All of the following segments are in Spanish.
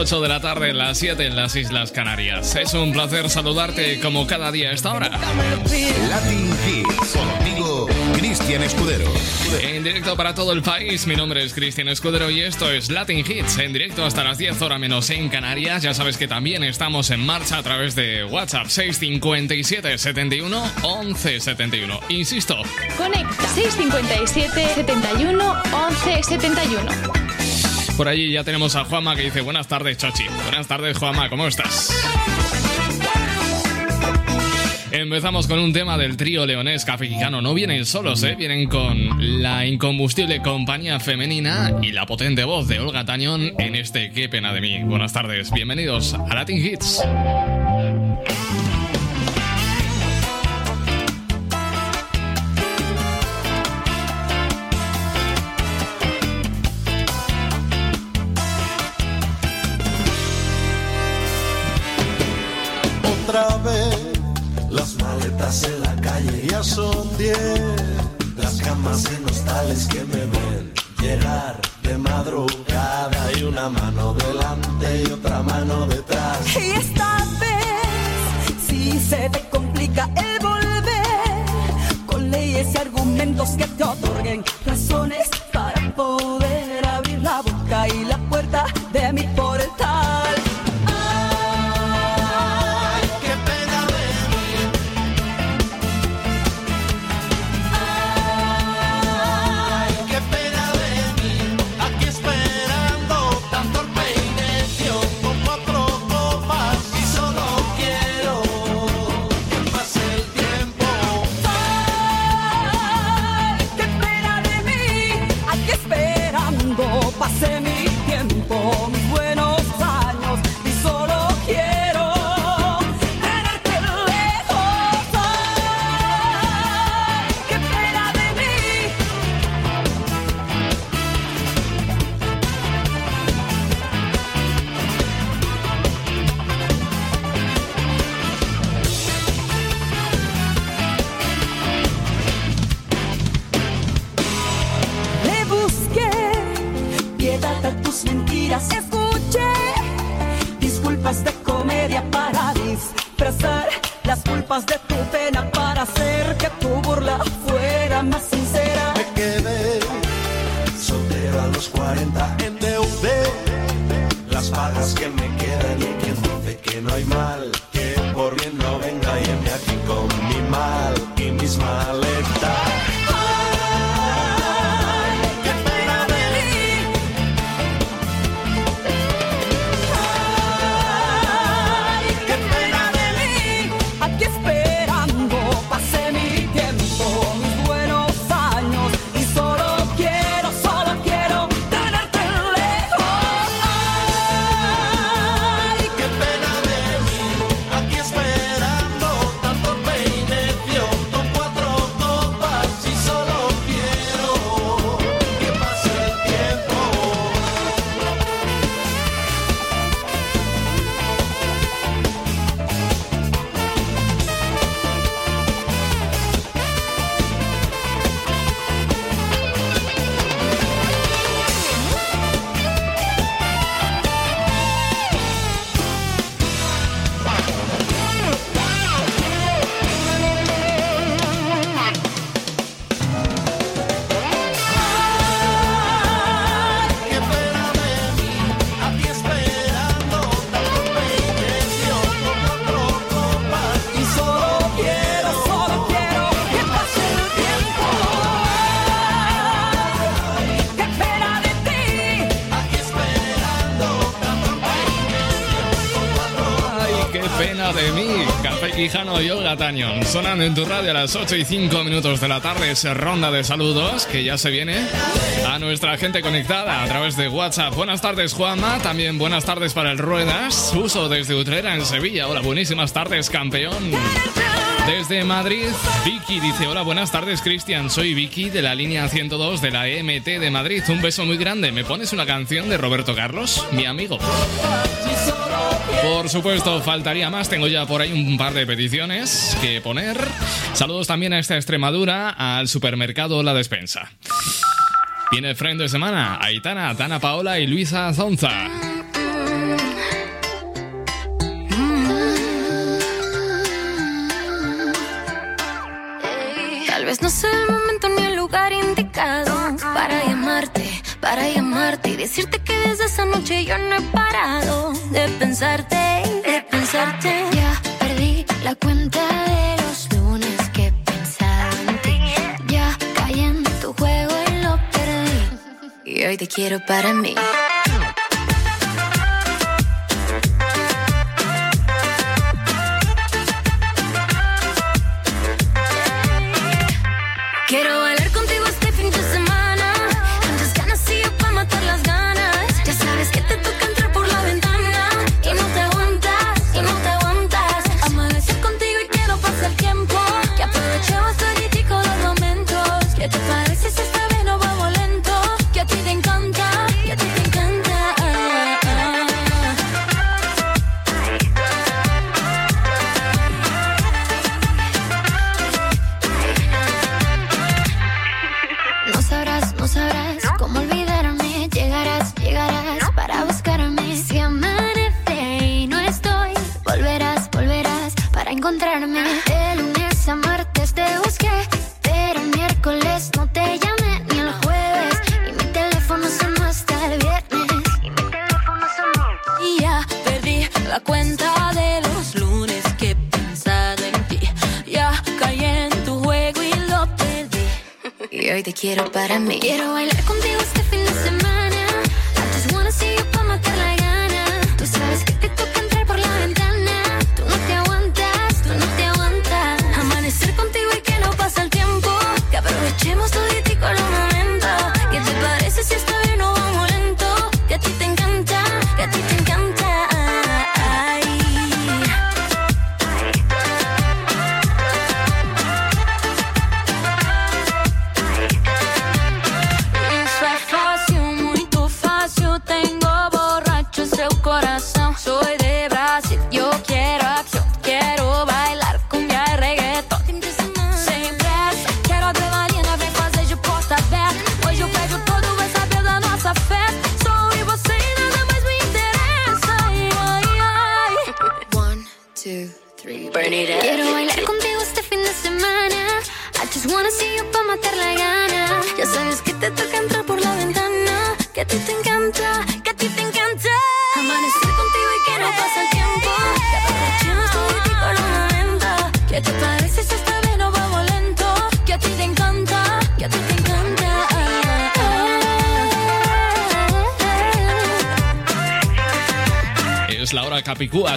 8 de la tarde, las 7 en las Islas Canarias. Es un placer saludarte como cada día a esta hora. Latin Hits. Contigo, Cristian Escudero. En directo para todo el país, mi nombre es Cristian Escudero y esto es Latin Hits, en directo hasta las 10 horas menos en Canarias. Ya sabes que también estamos en marcha a través de WhatsApp 657 71 11 71. Insisto, Conecta 657 71 11 71. Por allí ya tenemos a Juanma que dice buenas tardes, Chochi. Buenas tardes, Juanma, ¿cómo estás? Empezamos con un tema del trío leonés cafecicano. No vienen solos, ¿eh? Vienen con la incombustible compañía femenina y la potente voz de Olga Tañón en este Qué pena de mí. Buenas tardes, bienvenidos a Latin Hits. Otra vez las maletas en la calle ya son diez. Las camas en hostales que me ven llegar de madrugada y una mano delante y otra mano detrás. Y esta vez, si se te complica el volver, con leyes y argumentos que te otorguen razones para poder abrir la boca y la puerta de mi portal. No hay mal Olga Tañón. Sonando en tu radio a las 8 y 5 minutos de la tarde. Esa ronda de saludos que ya se viene a nuestra gente conectada a través de WhatsApp. Buenas tardes, Juanma. También buenas tardes para el Ruedas. Uso desde Utrera en Sevilla. Hola, buenísimas tardes, campeón. Desde Madrid, Vicky dice, hola, buenas tardes Cristian, soy Vicky de la línea 102 de la EMT de Madrid. Un beso muy grande. ¿Me pones una canción de Roberto Carlos? Mi amigo. Por supuesto, faltaría más. Tengo ya por ahí un par de peticiones que poner. Saludos también a esta Extremadura, al supermercado La Despensa. Viene el frente de semana, Aitana, Dana Paola y Luisa Zonza. Tal vez no sea el momento ni el lugar indicado para llamarte, para llamarte y decirte desde esa noche yo no he parado de pensarte, de pensarte. Ya perdí la cuenta de los lunes que he pensado en ti. Ya caí en tu juego y lo perdí. Y hoy te quiero para mí. Quiero para mí.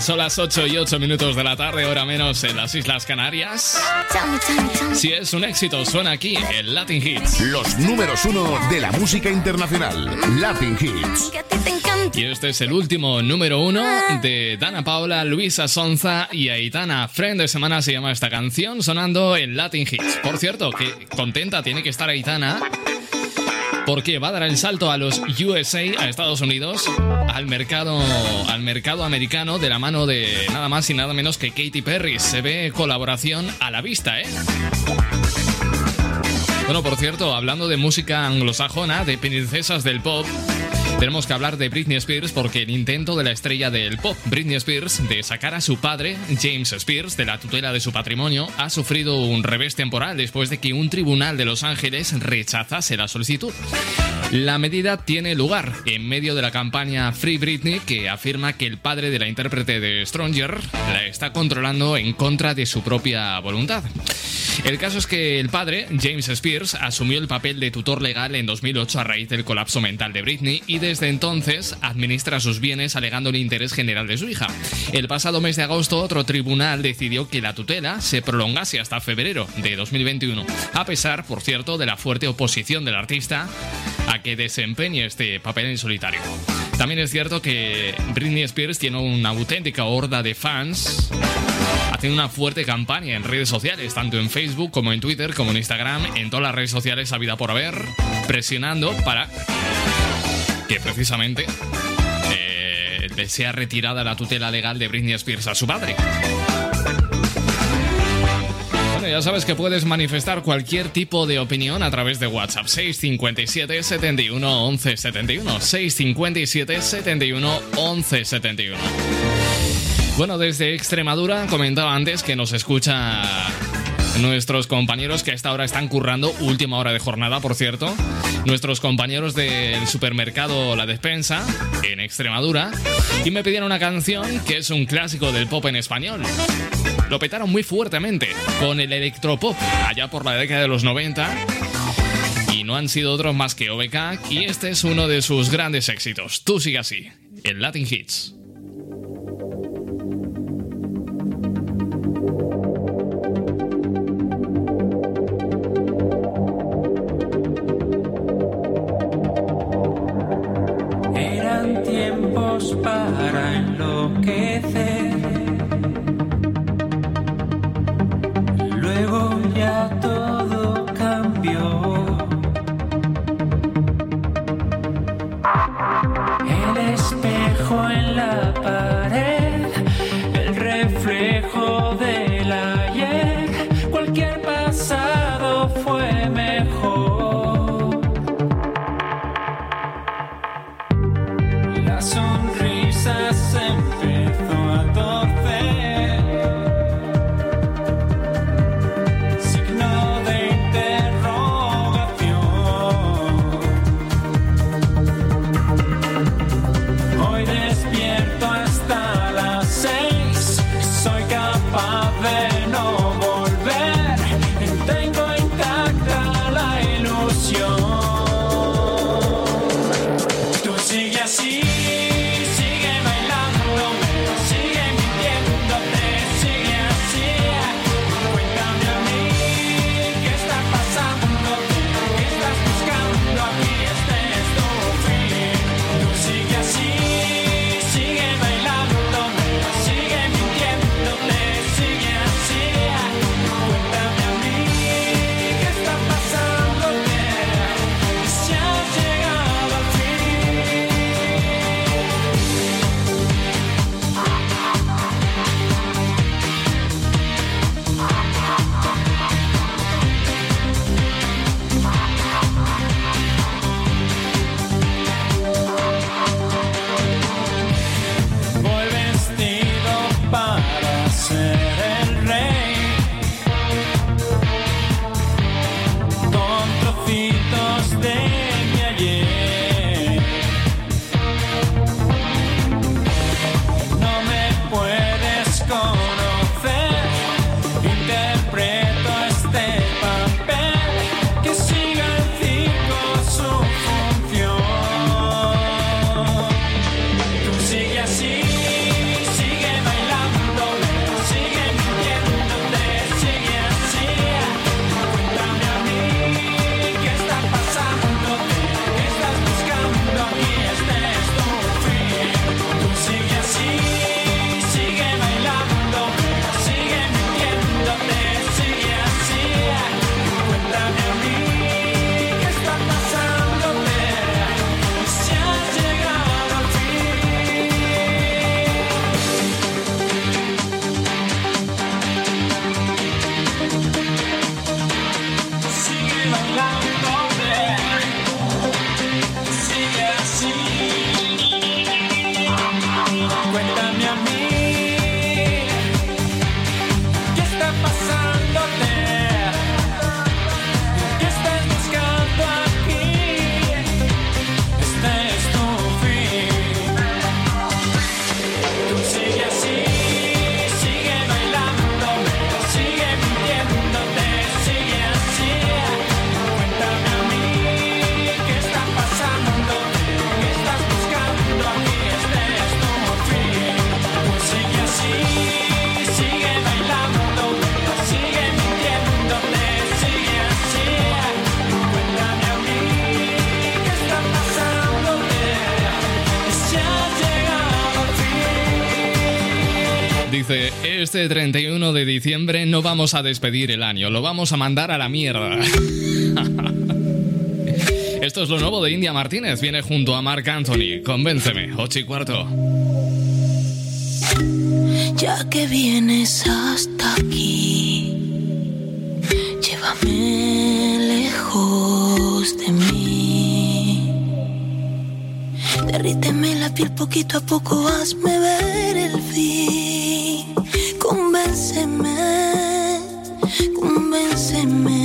Son las 8 y 8 minutos de la tarde, hora menos en las Islas Canarias. Si es un éxito, suena aquí en Latin Hits. Los números uno de la música internacional. Latin Hits. Y este es el último número uno de Dana Paula, Luisa Sonza y Aitana. Friend de semana se llama esta canción, sonando en Latin Hits. Por cierto, que contenta tiene que estar Aitana. Porque va a dar el salto a los USA, a Estados Unidos, al mercado, al mercado americano de la mano de nada más y nada menos que Katy Perry. Se ve colaboración a la vista, ¿eh? Bueno, por cierto, hablando de música anglosajona, de princesas del pop, tenemos que hablar de Britney Spears porque el intento de la estrella del pop, Britney Spears, de sacar a su padre, James Spears, de la tutela de su patrimonio, ha sufrido un revés temporal después de que un tribunal de Los Ángeles rechazase la solicitud. La medida tiene lugar en medio de la campaña Free Britney que afirma que el padre de la intérprete de Stronger la está controlando en contra de su propia voluntad. El caso es que el padre, James Spears, asumió el papel de tutor legal en 2008 a raíz del colapso mental de Britney y desde entonces administra sus bienes alegando el interés general de su hija. El pasado mes de agosto otro tribunal decidió que la tutela se prolongase hasta febrero de 2021, a pesar, por cierto, de la fuerte oposición del artista a que desempeñe este papel en solitario. También es cierto que Britney Spears tiene una auténtica horda de fans haciendo una fuerte campaña en redes sociales, tanto en Facebook como en Twitter, como en Instagram, en todas las redes sociales a vida por haber, presionando para que precisamente eh, sea retirada la tutela legal de Britney Spears a su padre ya sabes que puedes manifestar cualquier tipo de opinión a través de WhatsApp 657 71 11 71 657 71 11 71. Bueno, desde Extremadura comentaba antes que nos escucha nuestros compañeros que a esta hora están currando, última hora de jornada, por cierto, nuestros compañeros del supermercado La Despensa en Extremadura, y me pidieron una canción que es un clásico del pop en español. Lo petaron muy fuertemente con el electropop allá por la década de los 90 y no han sido otros más que OBK y este es uno de sus grandes éxitos. Tú sigue así, el Latin Hits. Este 31 de diciembre no vamos a despedir el año, lo vamos a mandar a la mierda. Esto es lo nuevo de India Martínez, viene junto a Marc Anthony. Convénceme, 8 y cuarto. Ya que vienes hasta aquí, llévame lejos de mí. Derríteme la piel poquito a poco, hazme ver el fin. Convénceme.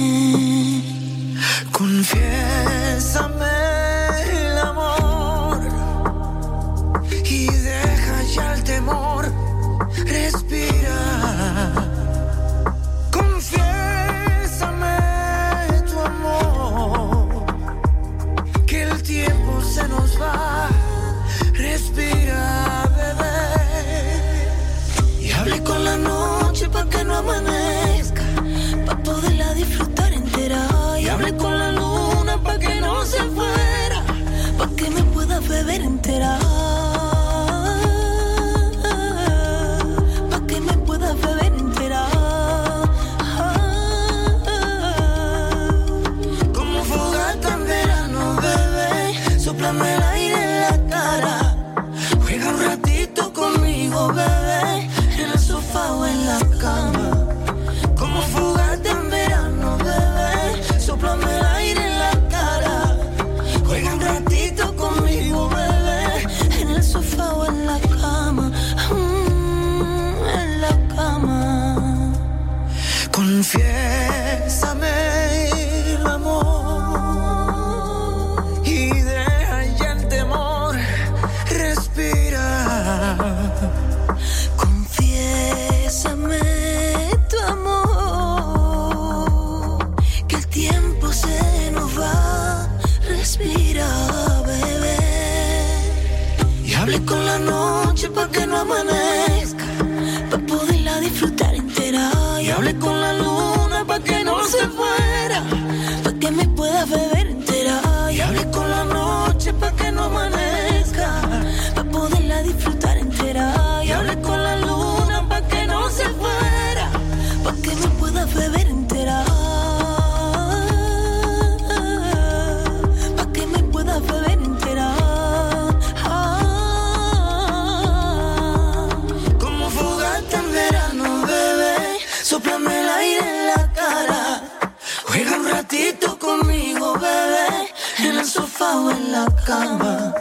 Cama.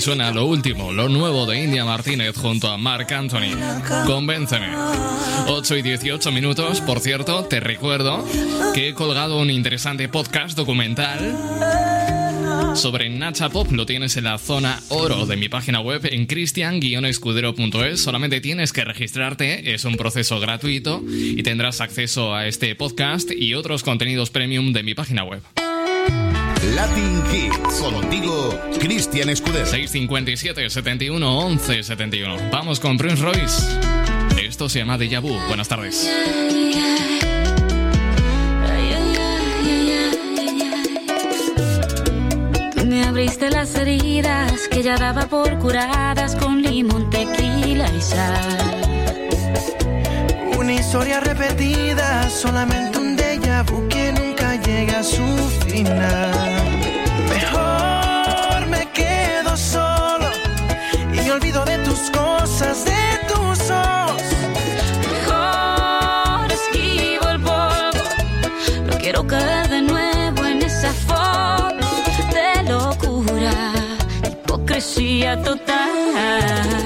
Suena lo último, lo nuevo de India Martínez junto a Marc Anthony. Convénceme. 8 y 18 minutos, por cierto, te recuerdo que he colgado un interesante podcast documental sobre Nacha Pop. Lo tienes en la zona oro de mi página web en cristian-escudero.es. Solamente tienes que registrarte, es un proceso gratuito y tendrás acceso a este podcast y otros contenidos premium de mi página web. Latin Hits. Contigo, Cristian Escudero. 657 71 11 71. Vamos con Prince Royce. Esto se llama Deja Vu. Buenas tardes. Me abriste las heridas que ya daba por curadas con limón, tequila y sal. Una historia repetida, solamente un déjà vu que nunca llega a su final. Mejor me quedo solo y olvido de tus cosas, de tus ojos. Mejor esquivo el polvo. No quiero caer hipocresía total.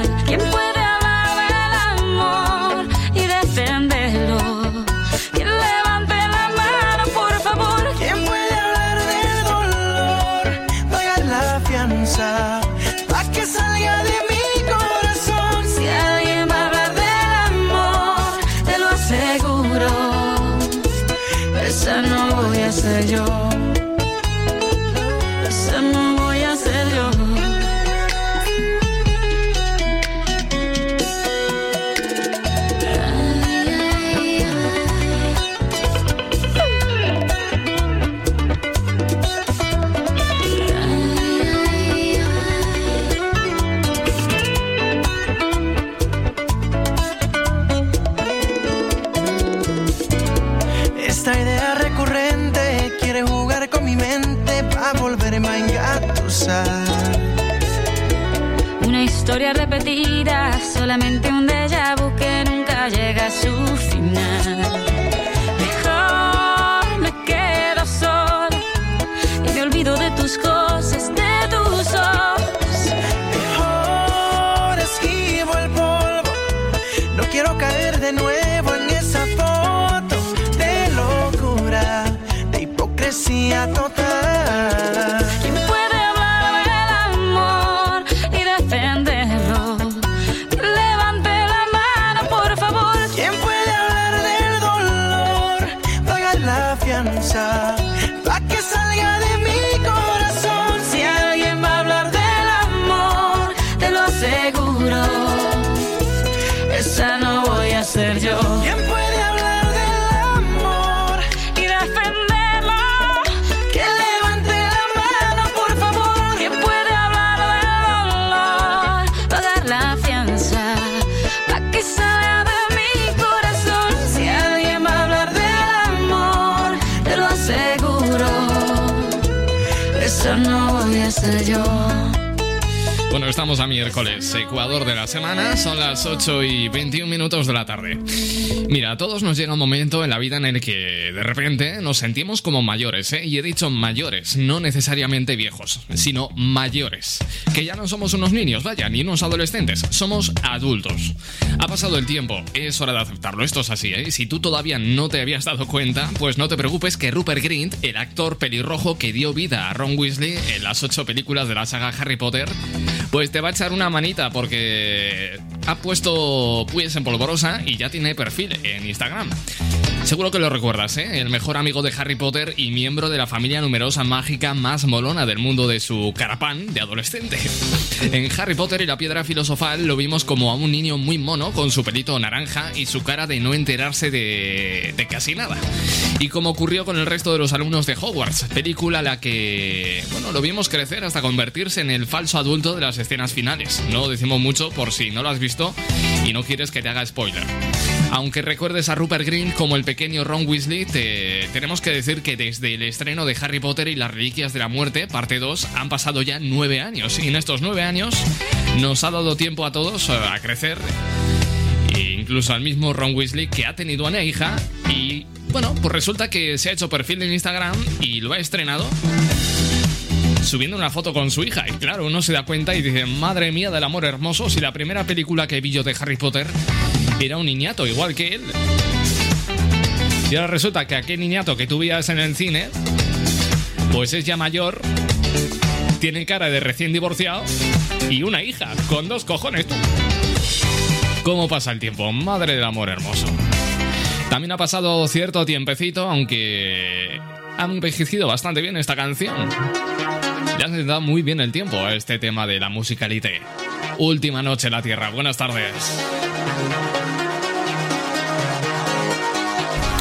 Historia repetida, solamente Estamos a miércoles, Ecuador de la semana, son las 8 y 21 minutos de la tarde. Mira, a todos nos llega un momento en la vida en el que de repente nos sentimos como mayores, ¿eh? Y he dicho mayores, no necesariamente viejos, sino mayores. Que ya no somos unos niños, vaya, ni unos adolescentes, somos adultos. Ha pasado el tiempo, es hora de aceptarlo, esto es así, ¿eh? Si tú todavía no te habías dado cuenta, pues no te preocupes que Rupert Grint, el actor pelirrojo que dio vida a Ron Weasley en las ocho películas de la saga Harry Potter, pues te va a echar una manita porque ha puesto pues en polvorosa y ya tiene perfil en Instagram. Seguro que lo recuerdas, ¿eh? El mejor amigo de Harry Potter y miembro de la familia numerosa mágica más molona del mundo de su carapán de adolescente. En Harry Potter y la piedra filosofal lo vimos como a un niño muy mono con su pelito naranja y su cara de no enterarse de, casi nada. Y como ocurrió con el resto de los alumnos de Hogwarts, película la que, bueno, lo vimos crecer hasta convertirse en el falso adulto de las escenas finales. No decimos mucho por si no lo has visto y no quieres que te haga spoiler. Aunque recuerdes a Rupert Grint como el pequeño Ron Weasley, te tenemos que decir que desde el estreno de Harry Potter y las Reliquias de la Muerte, parte 2, han pasado ya nueve años. Y en estos nueve años nos ha dado tiempo a todos a crecer. E incluso al mismo Ron Weasley que ha tenido una hija y bueno, pues resulta que se ha hecho perfil en Instagram y lo ha estrenado subiendo una foto con su hija. Y claro, uno se da cuenta y dice, madre mía del amor hermoso, si la primera película que vi yo de Harry Potter era un niñato, igual que él. Y ahora resulta que aquel niñato que tú en el cine, pues es ya mayor, tiene cara de recién divorciado y una hija, con dos cojones tú. ¿Cómo pasa el tiempo? Madre del amor hermoso. También ha pasado cierto tiempecito, aunque ha envejecido bastante bien esta canción. Le has dado muy bien el tiempo a este tema de la musicalité. Última noche en la Tierra. Buenas tardes.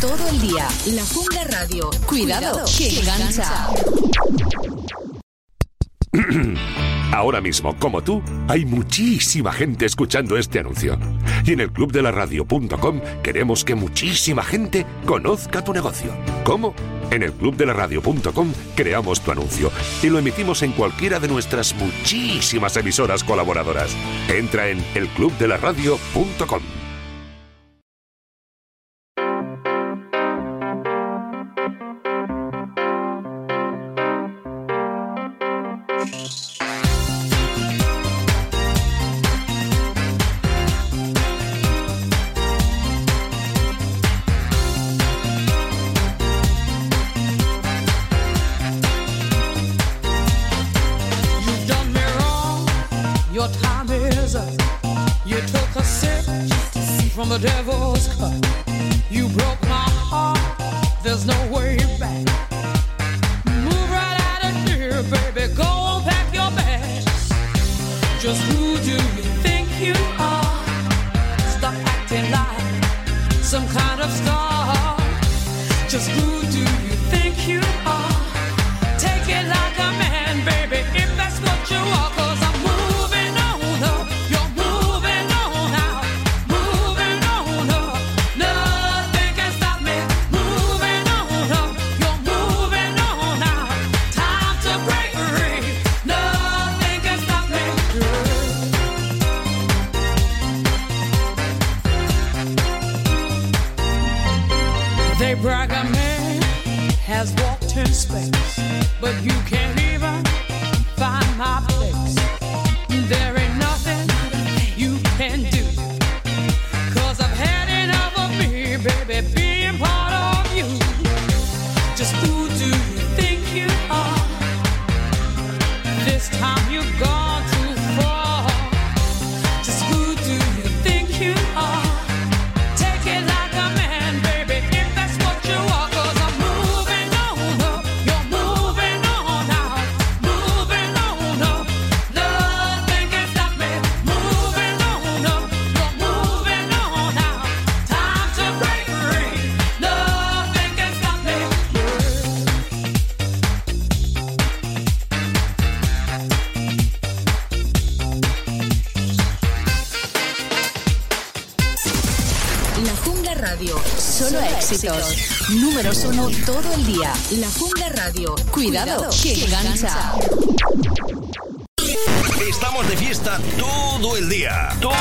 Todo el día, La Jungla Radio. Cuidado, que, que. Ahora mismo, como tú, hay muchísima gente escuchando este anuncio. Y en el club de la radio.com queremos que muchísima gente conozca tu negocio. ¿Cómo? En el club de la radio.com creamos tu anuncio y lo emitimos en cualquiera de nuestras muchísimas emisoras colaboradoras. Entra en el elclubdelaradio.com. the devil's cut. You broke my heart. There's no way back. Move right out of here, baby. Go pack your bags. Just who do you think you are? Stop acting like some kind of star. Just who do you think you are? todo el día. La Jungla Radio. Cuidado, Cuidado que engancha. Estamos de fiesta todo el día. Todo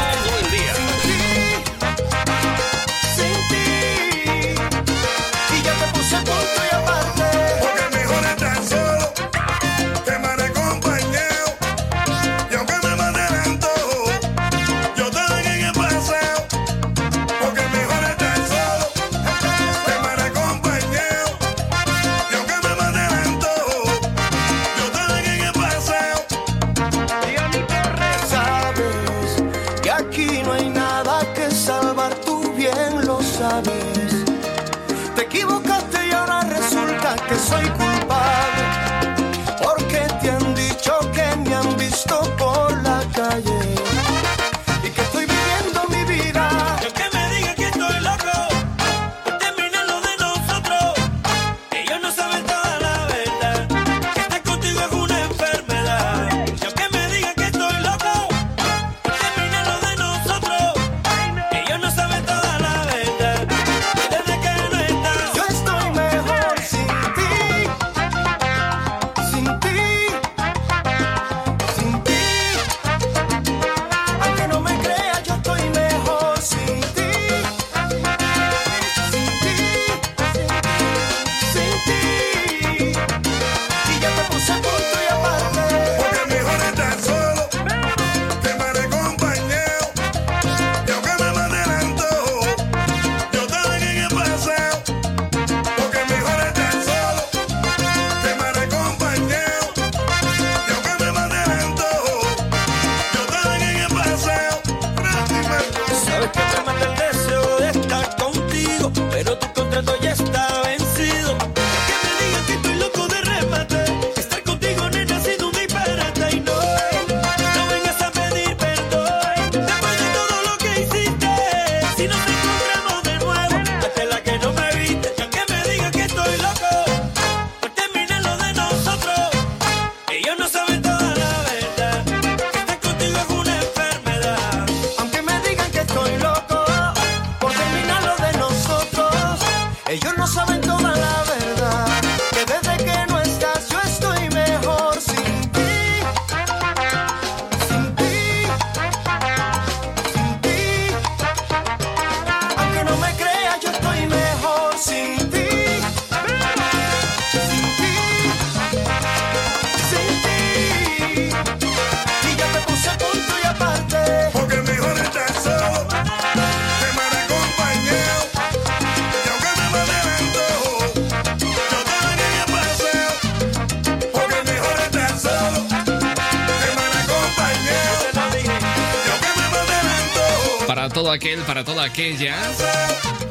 aquella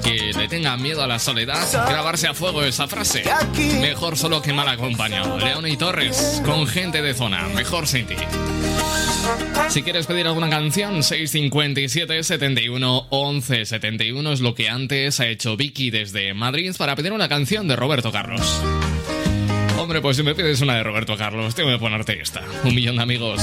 que le tenga miedo a la soledad, grabarse a fuego esa frase. Mejor solo que mal acompañado. León y Torres, con gente de zona, mejor sin ti. Si quieres pedir alguna canción, 657 71 11 71 es lo que antes ha hecho Vicky desde Madrid para pedir una canción de Roberto Carlos. Hombre, pues si me pides una de Roberto Carlos, tengo que ponerte esta. Un millón de amigos.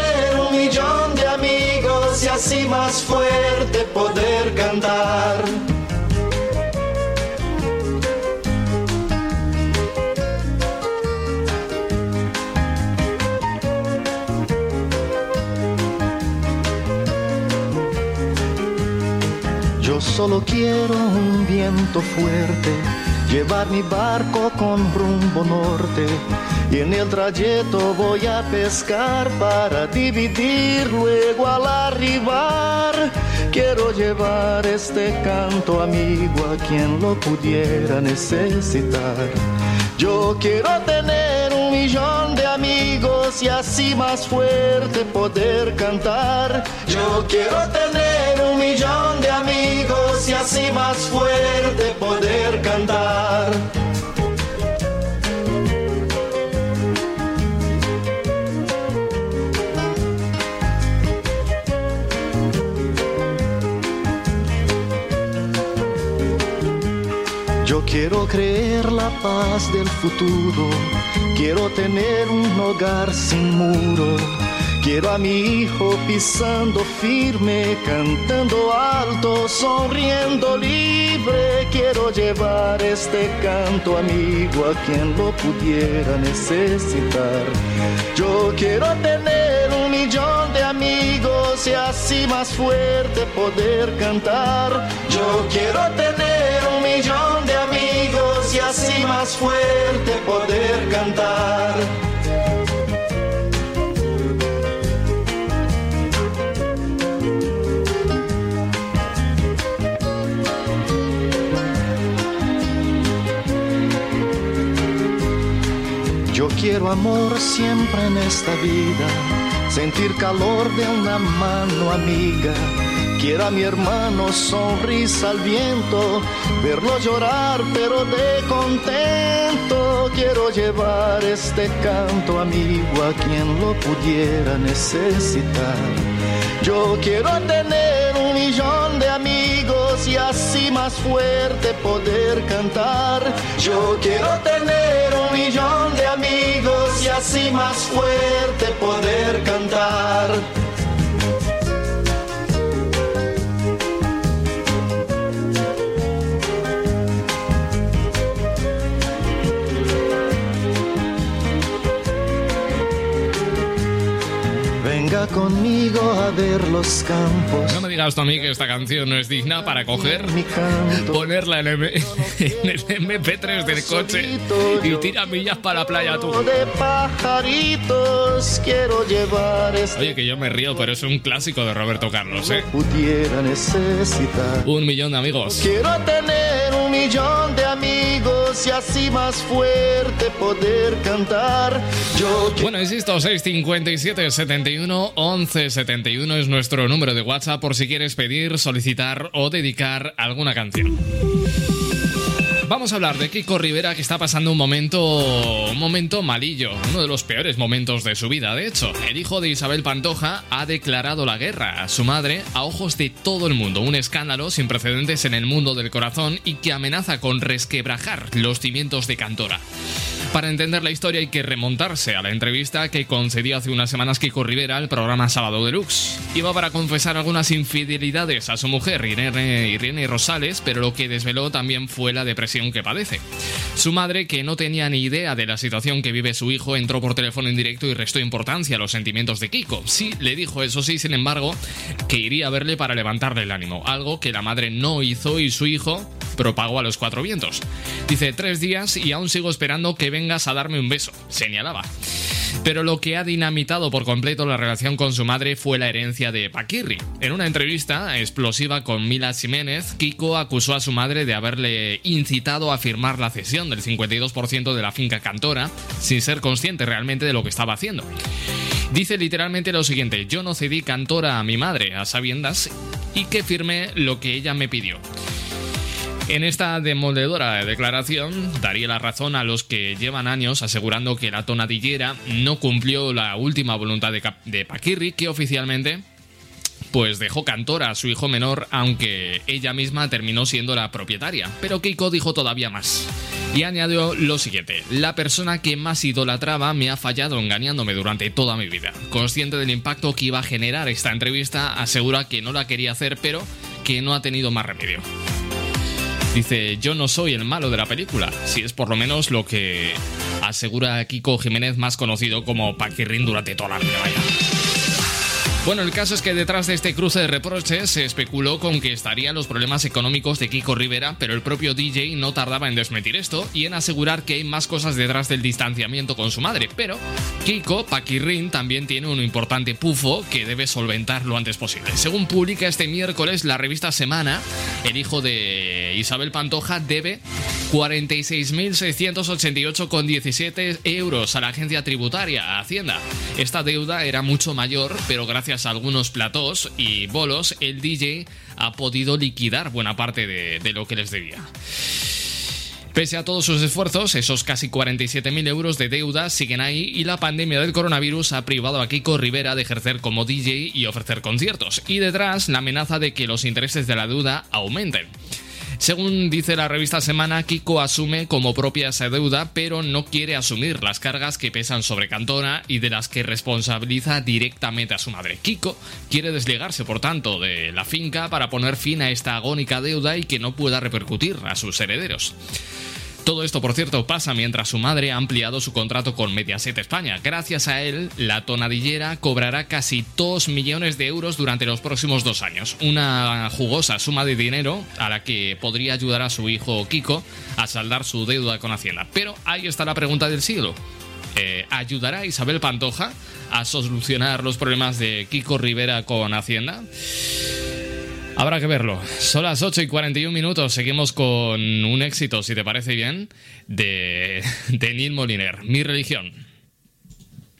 más y más fuerte poder cantar. Yo solo quiero un viento fuerte, llevar mi barco con rumbo norte y en el trayecto voy a pescar para dividir, luego al arribar. Quiero llevar este canto amigo a quien lo pudiera necesitar. Yo quiero tener un millón de amigos y así más fuerte poder cantar. Yo quiero tener un millón de amigos y así más fuerte poder cantar. Quiero creer la paz del futuro, quiero tener un hogar sin muro. Quiero a mi hijo pisando firme, cantando alto, sonriendo libre. Quiero llevar este canto amigo a quien lo pudiera necesitar. Yo quiero tener un millón de amigos y así más fuerte poder cantar. Yo quiero tener un millón y así más fuerte poder cantar. Yo quiero amor siempre en esta vida, sentir calor de una mano amiga. Quiero a mi hermano sonrisa al viento, verlo llorar pero de contento. Quiero llevar este canto amigo a quien lo pudiera necesitar. Yo quiero tener un millón de amigos y así más fuerte poder cantar. Yo quiero tener un millón de amigos y así más fuerte poder cantar. Venga conmigo a ver los campos. No me digas tú a mí que esta canción no es digna para coger, ponerla en, M- en el MP3 del coche y tira millas para la playa tú. De pajaritos quiero llevar este Oye, que yo me río, pero es un clásico de Roberto Carlos, ¿eh? pudiera necesitar. Un millón de amigos. Quiero tener un millón de amigos y así más fuerte poder cantar. Yo Bueno, insisto, 657 71 11 71 es nuestro número de WhatsApp por si quieres pedir, solicitar o dedicar alguna canción. Vamos a hablar de Kiko Rivera que está pasando un momento un momento malillo, uno de los peores momentos de su vida, de hecho. El hijo de Isabel Pantoja ha declarado la guerra a su madre a ojos de todo el mundo, un escándalo sin precedentes en el mundo del corazón y que amenaza con resquebrajar los cimientos de Cantora. Para entender la historia hay que remontarse a la entrevista que concedió hace unas semanas Kiko Rivera al programa Sábado Deluxe. Iba para confesar algunas infidelidades a su mujer Irene, Irene Rosales, pero lo que desveló también fue la depresión que padece. Su madre, que no tenía ni idea de la situación que vive su hijo, entró por teléfono en directo y restó importancia a los sentimientos de Kiko. Sí, le dijo eso sí, sin embargo, que iría a verle para levantarle el ánimo, algo que la madre no hizo y su hijo propagó a los cuatro vientos. Dice, tres días y aún sigo esperando que vengas a darme un beso, señalaba. Pero lo que ha dinamitado por completo la relación con su madre fue la herencia de Paquirri. En una entrevista explosiva con Mila Jiménez, Kiko acusó a su madre de haberle incitado a firmar la cesión del 52% de la finca Cantora, sin ser consciente realmente de lo que estaba haciendo. Dice literalmente lo siguiente, yo no cedí Cantora a mi madre a sabiendas y que firmé lo que ella me pidió. En esta demoledora declaración daría la razón a los que llevan años asegurando que la tonadillera no cumplió la última voluntad de, Paquirri, que oficialmente pues dejó cantora a su hijo menor, aunque ella misma terminó siendo la propietaria. Pero Keiko dijo todavía más. Y añadió lo siguiente, la persona que más idolatraba me ha fallado engañándome durante toda mi vida. Consciente del impacto que iba a generar esta entrevista, asegura que no la quería hacer, pero que no ha tenido más remedio. Dice, yo no soy el malo de la película, si es por lo menos lo que asegura Kiko Jiménez, más conocido como Paquirrin durante toda la vida. vaya. Bueno, el caso es que detrás de este cruce de reproches se especuló con que estarían los problemas económicos de Kiko Rivera, pero el propio DJ no tardaba en desmentir esto y en asegurar que hay más cosas detrás del distanciamiento con su madre. Pero Kiko Paquirrin también tiene un importante pufo que debe solventar lo antes posible. Según publica este miércoles la revista Semana, el hijo de Isabel Pantoja debe 46.688,17 euros a la agencia tributaria, a Hacienda. Esta deuda era mucho mayor, pero gracias algunos platós y bolos, el DJ ha podido liquidar buena parte de, de lo que les debía. Pese a todos sus esfuerzos, esos casi 47.000 euros de deuda siguen ahí y la pandemia del coronavirus ha privado a Kiko Rivera de ejercer como DJ y ofrecer conciertos. Y detrás, la amenaza de que los intereses de la deuda aumenten. Según dice la revista Semana, Kiko asume como propia esa deuda, pero no quiere asumir las cargas que pesan sobre Cantona y de las que responsabiliza directamente a su madre. Kiko quiere desligarse, por tanto, de la finca para poner fin a esta agónica deuda y que no pueda repercutir a sus herederos. Todo esto, por cierto, pasa mientras su madre ha ampliado su contrato con Mediaset España. Gracias a él, la tonadillera cobrará casi 2 millones de euros durante los próximos dos años. Una jugosa suma de dinero a la que podría ayudar a su hijo Kiko a saldar su deuda con Hacienda. Pero ahí está la pregunta del siglo. Eh, ¿Ayudará Isabel Pantoja a solucionar los problemas de Kiko Rivera con Hacienda? Habrá que verlo. Son las 8 y 41 minutos. Seguimos con un éxito, si te parece bien, de, de Neil Moliner, Mi religión.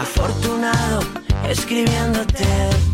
afortunado escribiéndote.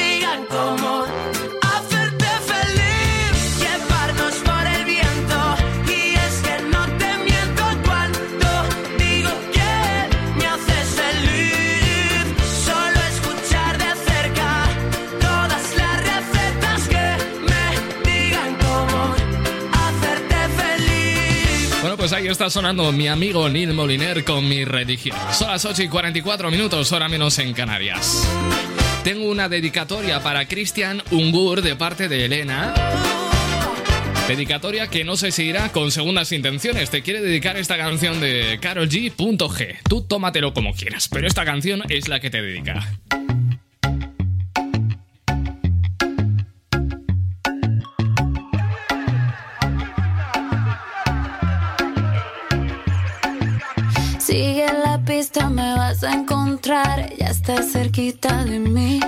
está sonando mi amigo Neil Moliner con mi religión. Son las 8 y 44 minutos, hora menos en Canarias. Tengo una dedicatoria para Cristian Ungur de parte de Elena. Dedicatoria que no sé si irá con segundas intenciones. Te quiere dedicar esta canción de Carol G. G. Tú tómatelo como quieras, pero esta canción es la que te dedica. Vista me vas a encontrar, ya estás cerquita de mí.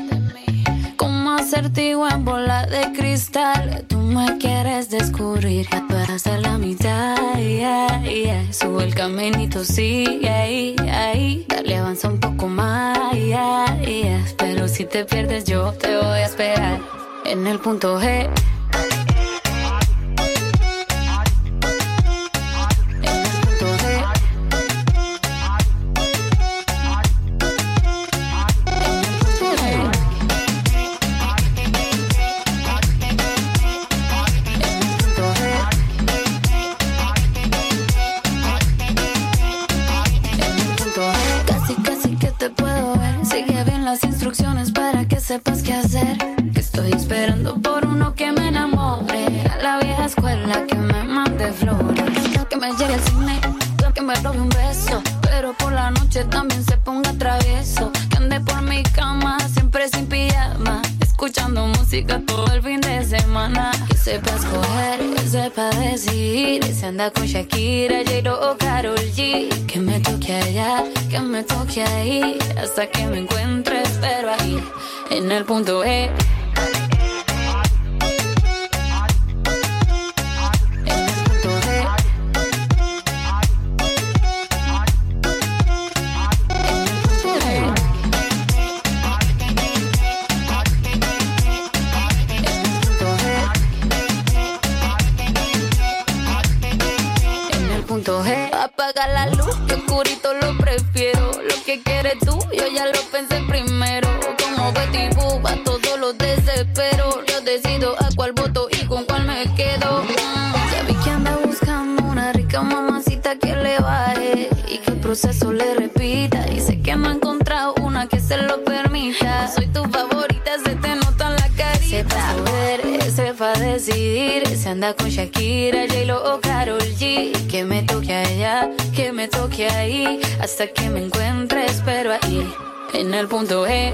Como acertijo en bola de cristal, tú me quieres descubrir. Ya tú eras a la mitad, yeah, yeah. sube el caminito, sigue ahí, ahí. Dale, avanza un poco más, yeah, yeah. pero si te pierdes, yo te voy a esperar en el punto G. sepas qué hacer. Que estoy esperando por uno que me enamore. A la vieja escuela que me mande flores. Que me llegue al cine, que me robe un beso. Pero por la noche también se ponga travieso. Escuchando música todo el fin de semana. Que sepa escoger, que sepa decidir. Se anda con Shakira, J-Lo o Karol G. Que me toque allá, que me toque ahí. Hasta que me encuentre, pero ahí, en el punto E. Apaga la luz, que oscurito lo sepa decidir. Se anda con Shakira, J-Lo o Karol G. Que me toque allá, que me toque ahí. Hasta que me encuentres, pero ahí, en el punto E.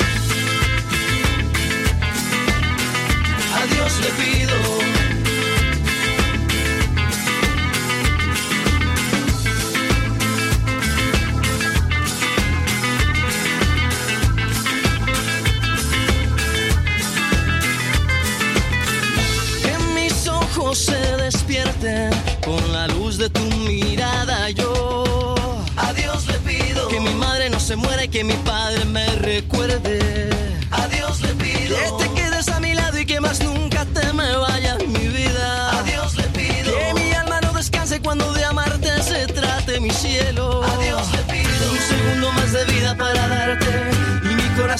Dios le pido. Que mis ojos se despierten con la luz de tu mirada yo a Dios le pido que mi madre no se muera y que mi padre me recuerde. A Dios le pido que te quedes a mi lado y que más nunca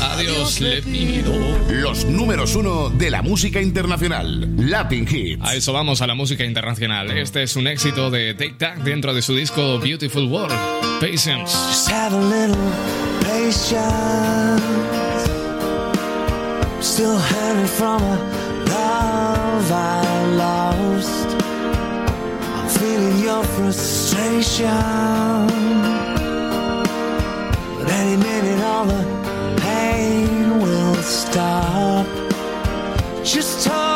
Adiós le pido. Los números uno de la música internacional. Latin Hits. A eso vamos a la música internacional. Este es un éxito de Take Tac dentro de su disco Beautiful World. Patience. Just have a little patience. Still hurting from a love I lost. I'm feeling your frustration. But any minute, all the pain will stop. Just hold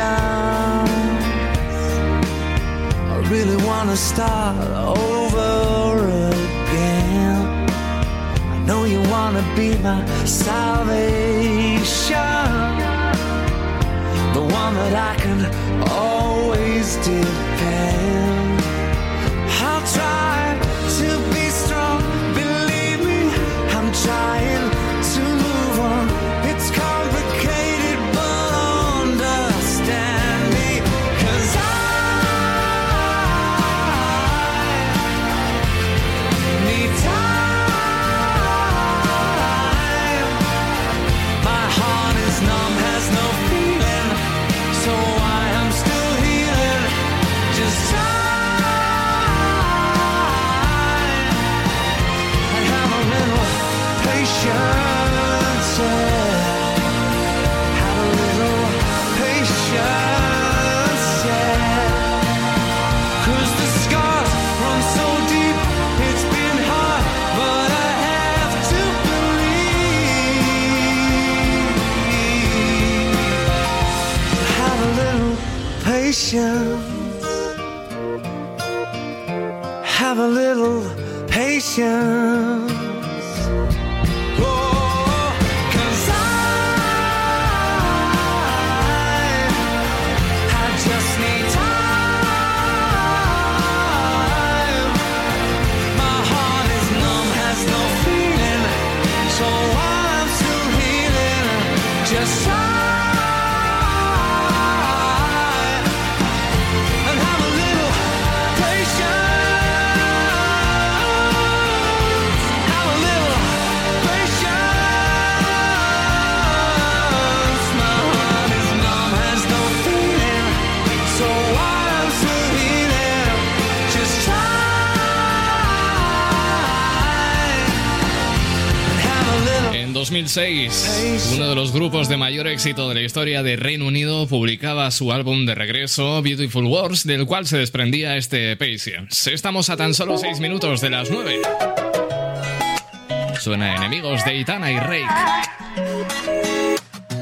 patience. I really wanna start over again. I know you wanna be my salvation, the one that I can always depend. Patience. Have a little patience. 2006, uno de los grupos de mayor éxito de la historia de Reino Unido publicaba su álbum de regreso, Beautiful Wars, del cual se desprendía este Patience. Estamos a tan solo 6 minutos de las 9. Suena Enemigos de Itana y Rake.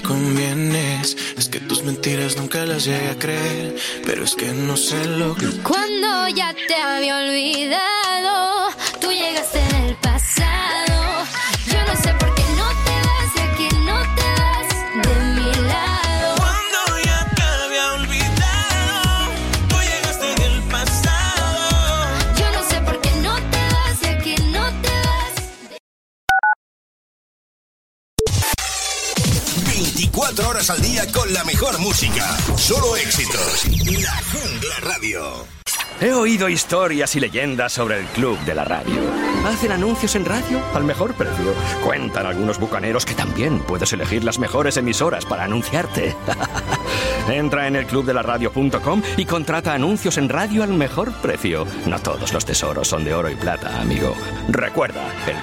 convienes. Es que tus mentiras nunca las llegué a creer, pero es que no sé lo que. Cuando ya te había olvidado, tú llegaste horas al día con la mejor música. Solo éxitos. La Jungla Radio. He oído historias y leyendas sobre el Club de la Radio. Hacen anuncios en radio al mejor precio. Cuentan algunos bucaneros que también puedes elegir las mejores emisoras para anunciarte. Entra en el clubdelaradio.com y contrata anuncios en radio al mejor precio. No todos los tesoros son de oro y plata, amigo. Recuerda, el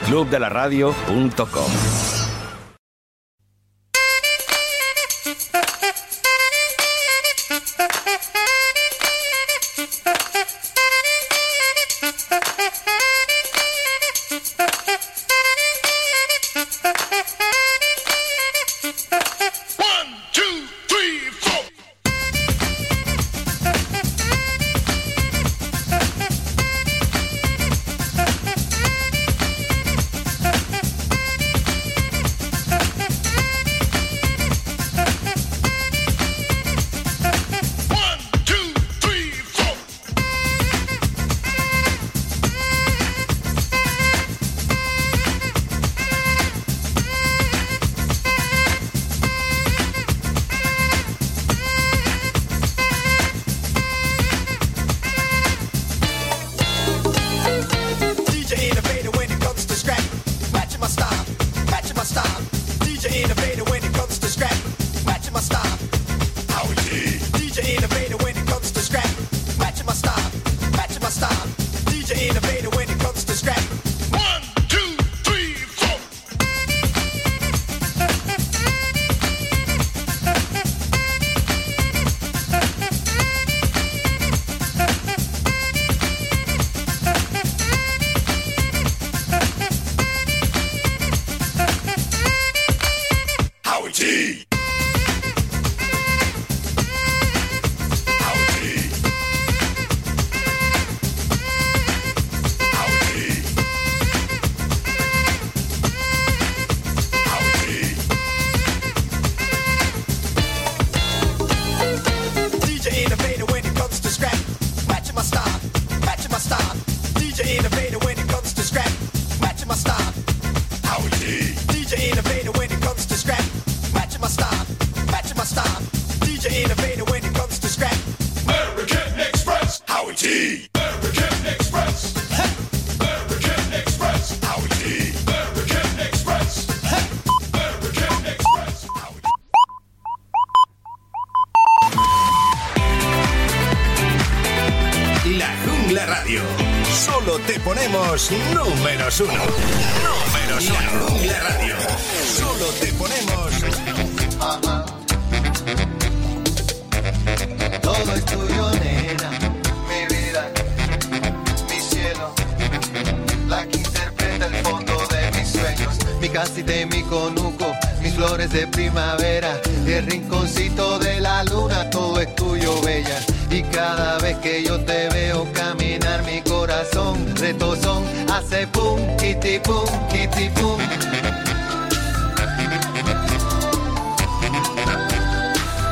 cada vez que yo te veo caminar, mi corazón retozón hace pum, kitty pum, kitty pum.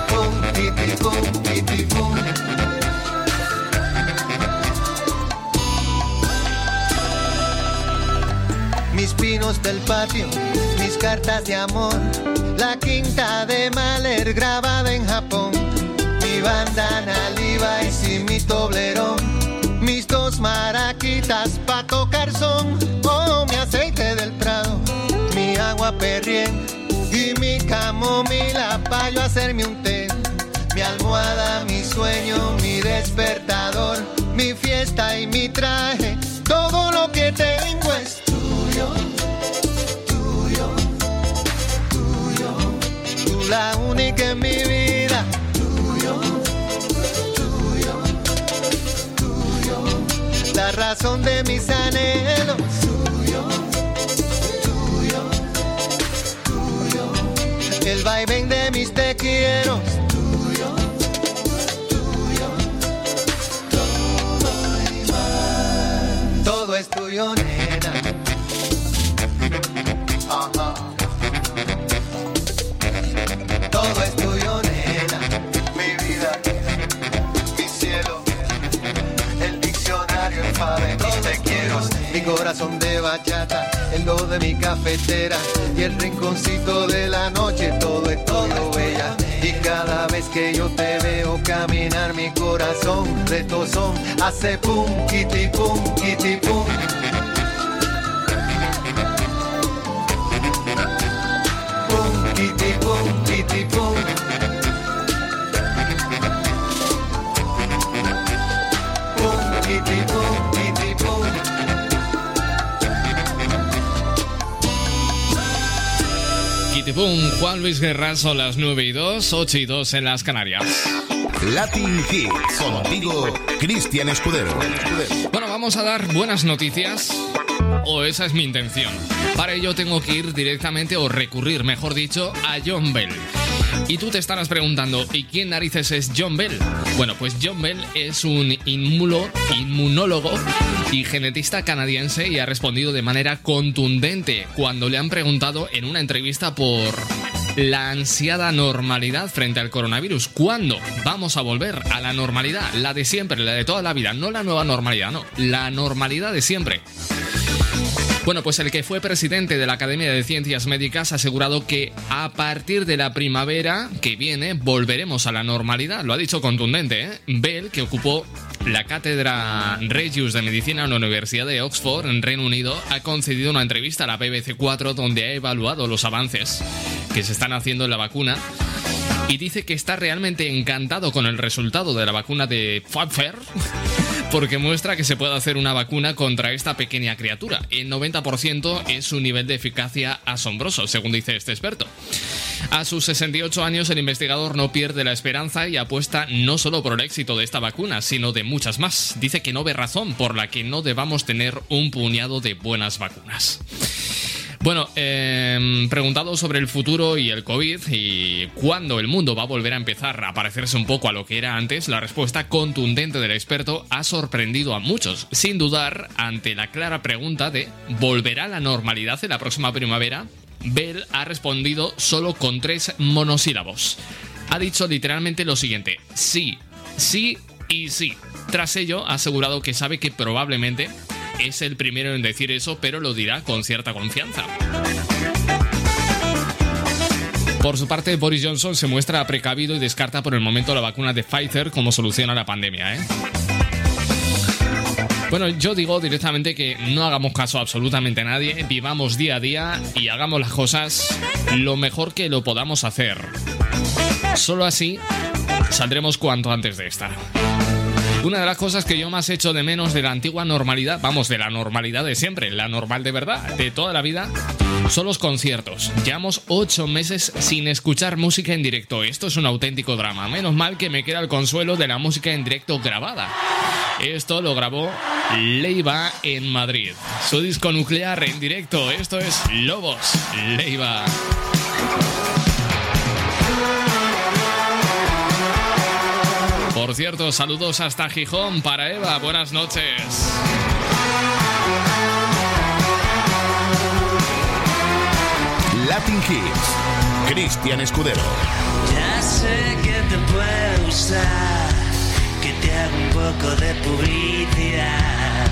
Pum, kitty pum, kitty pum. Mis pinos del patio, mis cartas de amor, la quinta de Mahler grabada en Japón, bandana Levi's y mi toblerón, mis dos maraquitas pa' tocar son, oh, mi aceite del prado, mi agua perrien y mi camomila pa' yo hacerme un té, mi almohada, mi sueño, mi despertador, mi fiesta y mi traje, todo lo que tengo es tuyo, tuyo, tuyo, tú la única en mi vida, la razón de mis anhelos, tuyo, tuyo, tuyo, el vaivén de mis te quiero, tuyo, tuyo, todo y más. Todo es tuyo, Mi corazón de bachata, el do de mi cafetera y el rinconcito de la noche, todo es todo bella. Y cada vez que yo te veo caminar, mi corazón retozón hace pum, kitty pum, kitty. Pum, Boom, Juan Luis Guerra, son las 9 y 2, 8 y 2 en las Canarias. Latin Hits. Contigo, Cristian Escudero. Bueno, vamos a dar buenas noticias, o esa es mi intención. Para ello tengo que ir directamente, o recurrir, mejor dicho, a John Bell. Y tú te estarás preguntando, ¿y quién narices es John Bell? Bueno, pues John Bell es un inmulo- inmunólogo y genetista canadiense y ha respondido de manera contundente cuando le han preguntado en una entrevista por la ansiada normalidad frente al coronavirus. ¿Cuándo vamos a volver a la normalidad? La de siempre, la de toda la vida, no la nueva normalidad, no, la normalidad de siempre. Bueno, pues el que fue presidente de la Academia de Ciencias Médicas ha asegurado que a partir de la primavera que viene volveremos a la normalidad. Lo ha dicho contundente, ¿eh? Bell, que ocupó la cátedra Regius de Medicina en la Universidad de Oxford, en Reino Unido, ha concedido una entrevista a la BBC 4 donde ha evaluado los avances que se están haciendo en la vacuna y dice que está realmente encantado con el resultado de la vacuna de Pfizer porque muestra que se puede hacer una vacuna contra esta pequeña criatura. El 90% es un nivel de eficacia asombroso, según dice este experto. A sus 68 años, el investigador no pierde la esperanza y apuesta no solo por el éxito de esta vacuna, sino de muchas más. Dice que no ve razón por la que no debamos tener un puñado de buenas vacunas. Bueno, eh, preguntado sobre el futuro y el COVID y cuándo el mundo va a volver a empezar a parecerse un poco a lo que era antes, la respuesta contundente del experto ha sorprendido a muchos, sin dudar ante la clara pregunta de ¿volverá la normalidad en la próxima primavera? Bell ha respondido solo con tres monosílabos. Ha dicho literalmente lo siguiente, sí, sí y sí. Tras ello, ha asegurado que sabe que probablemente es el primero en decir eso, pero lo dirá con cierta confianza. Por su parte, Boris Johnson se muestra precavido y descarta por el momento la vacuna de Pfizer como solución a la pandemia. ¿eh? Bueno, yo digo directamente que no hagamos caso absolutamente a nadie, vivamos día a día y hagamos las cosas lo mejor que lo podamos hacer. Solo así saldremos cuanto antes de esta. Una de las cosas que yo más echo de menos de la antigua normalidad, vamos, de la normalidad de siempre, la normal de verdad, de toda la vida, son los conciertos. Llevamos ocho meses sin escuchar música en directo. Esto es un auténtico drama. Menos mal que me queda el consuelo de la música en directo grabada. Esto lo grabó Leiva en Madrid. Su disco nuclear en directo. Esto es Lobos Leiva. Por cierto, saludos hasta Gijón para Eva. Buenas noches. Latin Hits. Cristian Escudero. Ya sé que te puede gustar, que te haga un poco de publicidad.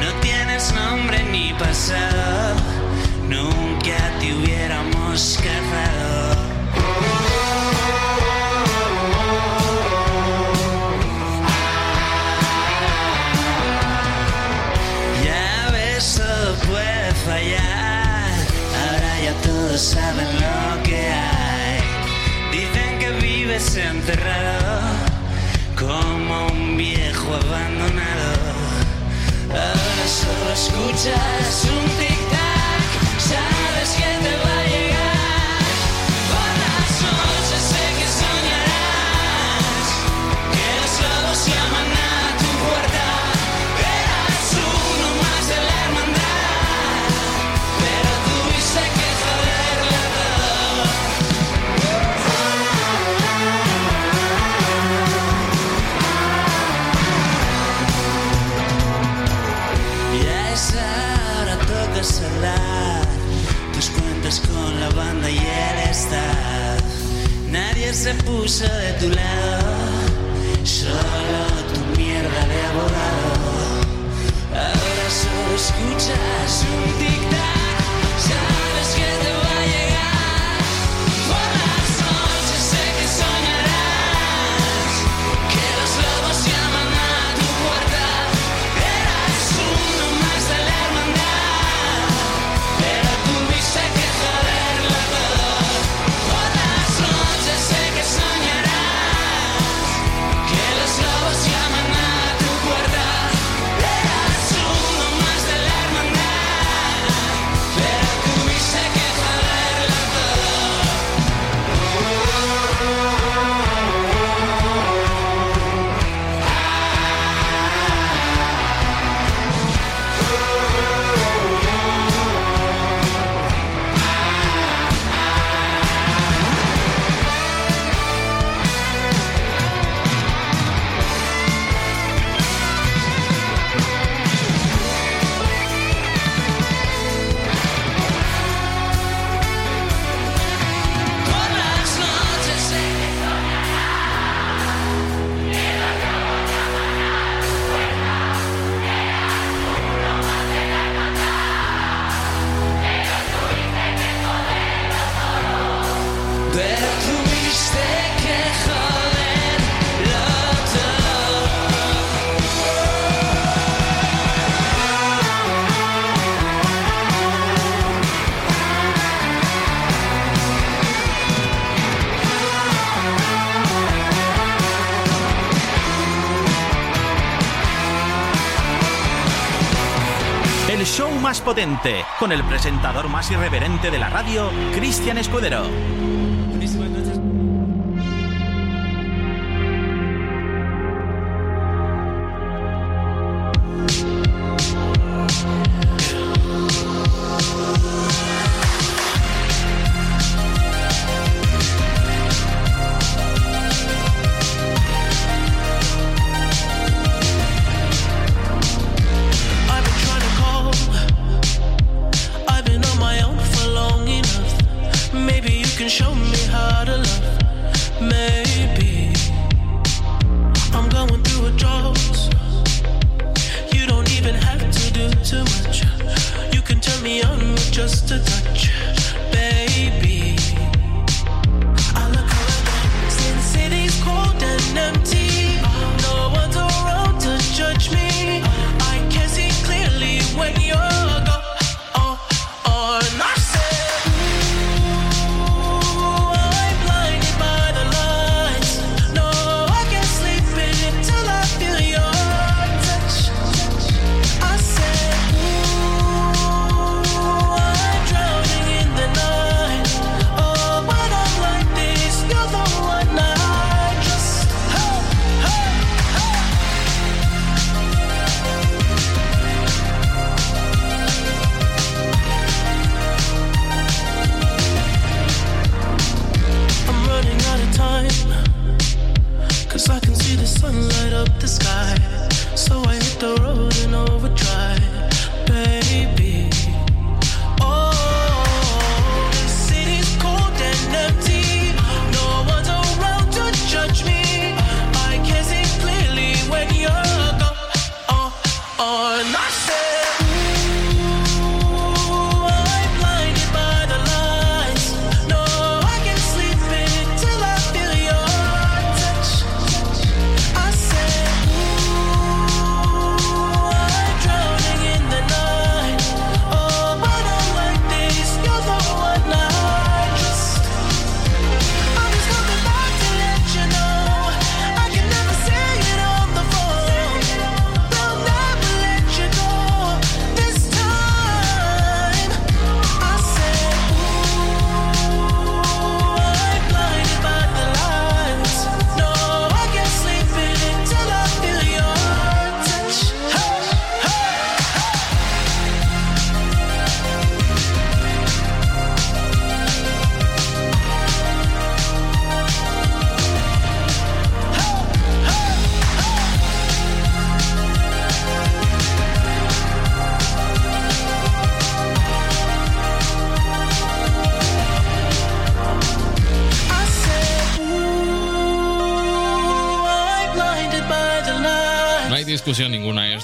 No tienes nombre ni pasado, nunca te hubiéramos casado. Saben lo que hay. Dicen que vives enterrado como un viejo abandonado. Ahora solo escuchas un tic-tac. Sabes que te va se puso de tu lado, solo tu mierda de abogado. Ahora solo escuchas un con el presentador más irreverente de la radio, Cristian Escudero.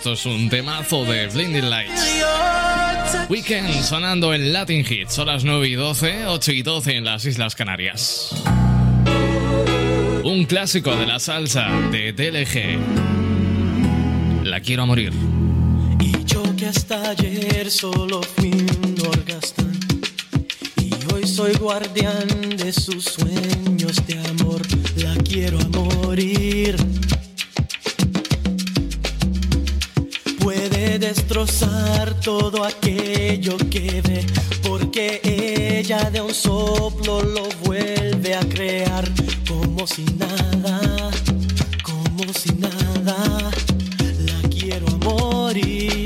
Esto es un temazo de Blinding Lights. Weekend sonando en Latin Hits, horas 9 y 12, 8 y 12 en las Islas Canarias. Un clásico de la salsa de DLG. La quiero a morir. Y yo que hasta ayer solo fui un orgasta. Y hoy soy guardián de sus sueños de amor. La quiero a morir destrozar todo aquello que ve, porque ella de un soplo lo vuelve a crear como si nada, como si nada, la quiero a morir.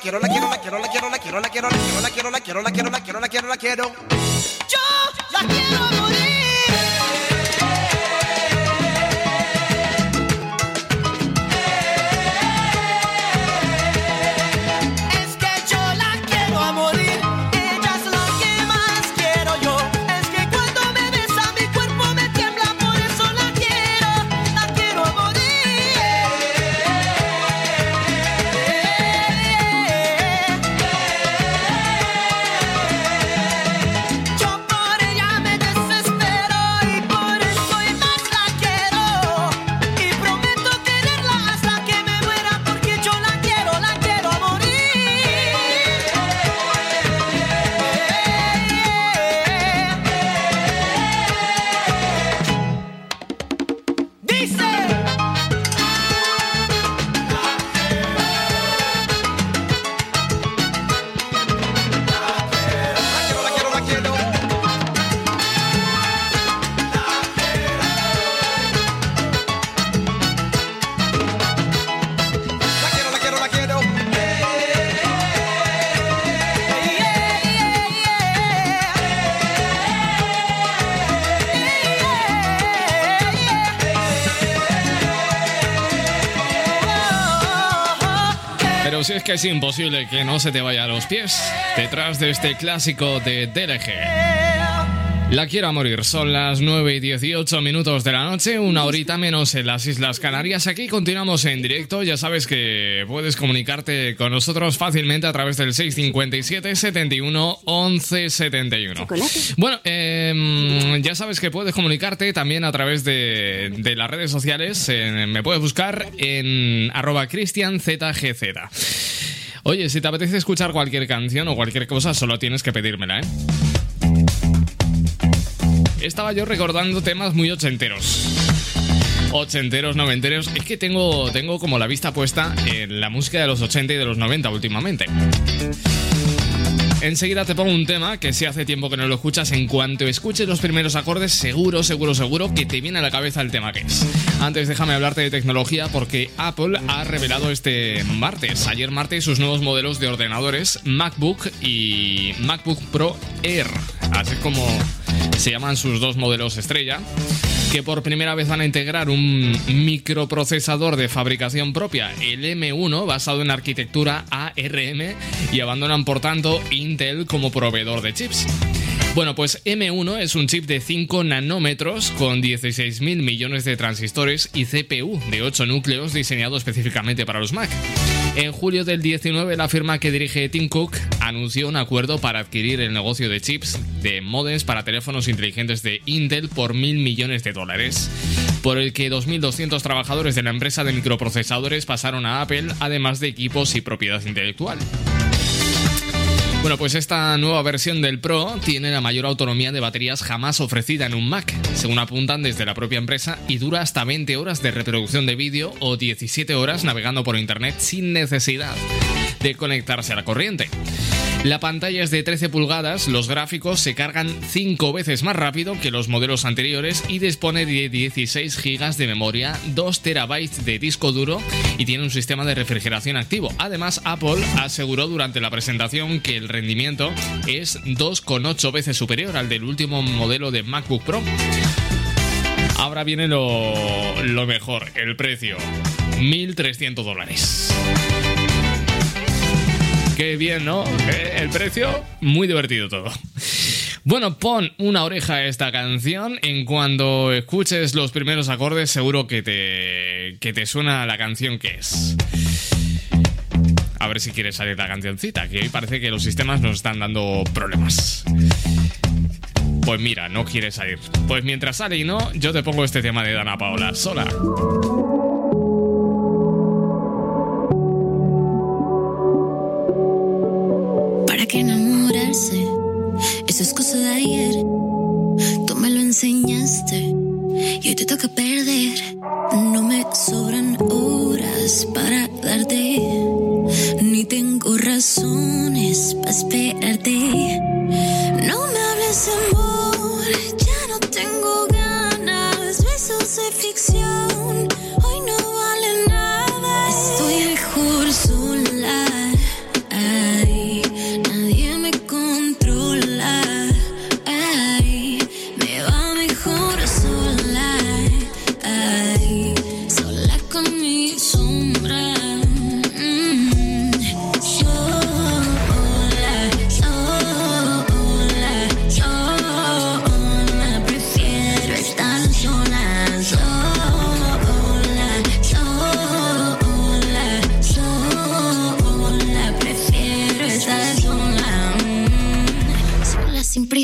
Quiero, la quiero, la quiero, la quiero, la quiero, la quiero, la quiero, la quiero, la quiero, la quiero, la quiero, la quiero, la quiero, que es imposible que no se te vaya a los pies detrás de este clásico de DLG. La quiero a morir, son las 9 y 18 minutos de la noche, una horita menos en las Islas Canarias. Aquí continuamos en directo, ya sabes que puedes comunicarte con nosotros fácilmente a través del 657 71 11 71. Bueno, em, ya sabes que puedes comunicarte también a través de, de las redes sociales, me puedes buscar en arroba cristianzgz. Oye, si te apetece escuchar cualquier canción o cualquier cosa, solo tienes que pedírmela, ¿eh? Estaba yo recordando temas muy ochenteros. Ochenteros, noventeros. Es que tengo, tengo como la vista puesta en la música de los 80 y de los 90 últimamente. Enseguida te pongo un tema que si hace tiempo que no lo escuchas, en cuanto escuches los primeros acordes, seguro, seguro, seguro que te viene a la cabeza el tema que es. Antes déjame hablarte de tecnología porque Apple ha revelado este martes, ayer martes, sus nuevos modelos de ordenadores MacBook y MacBook Pro Air. Así como se llaman sus dos modelos estrella que por primera vez van a integrar un microprocesador de fabricación propia, el M1, basado en arquitectura ARM, y abandonan por tanto Intel como proveedor de chips. Bueno, pues M1 es un chip de 5 nanómetros con 16.000 millones de transistores y CPU de 8 núcleos diseñado específicamente para los Mac. En julio del 19, la firma que dirige Tim Cook anunció un acuerdo para adquirir el negocio de chips de modems para teléfonos inteligentes de Intel por mil millones de dólares, por el que 2.200 trabajadores de la empresa de microprocesadores pasaron a Apple, además de equipos y propiedad intelectual. Bueno, pues esta nueva versión del Pro tiene la mayor autonomía de baterías jamás ofrecida en un Mac, según apuntan desde la propia empresa, y dura hasta 20 horas de reproducción de vídeo o 17 horas navegando por Internet sin necesidad de conectarse a la corriente. La pantalla es de 13 pulgadas, los gráficos se cargan 5 veces más rápido que los modelos anteriores y dispone de 16 GB de memoria, 2 TB de disco duro y tiene un sistema de refrigeración activo. Además, Apple aseguró durante la presentación que el rendimiento es 2,8 veces superior al del último modelo de MacBook Pro. Ahora viene lo, lo mejor, el precio. 1.300 dólares. Qué bien, ¿no? Eh, El precio, muy divertido todo. Bueno, pon una oreja a esta canción. En cuando escuches los primeros acordes, seguro que te, que te suena la canción que es. A ver si quieres salir la cancioncita, que hoy parece que los sistemas nos están dando problemas. Pues mira, no quiere salir. Pues mientras sale y no, yo te pongo este tema de Dana Paola, sola. ¿Para qué enamorarse? Eso es cosa de ayer. Tú me lo enseñaste y hoy te toca perder. No me sobran horas para darte, ni tengo razones para esperarte. No me hables de amor, ya no tengo ganas. Besos de ficción,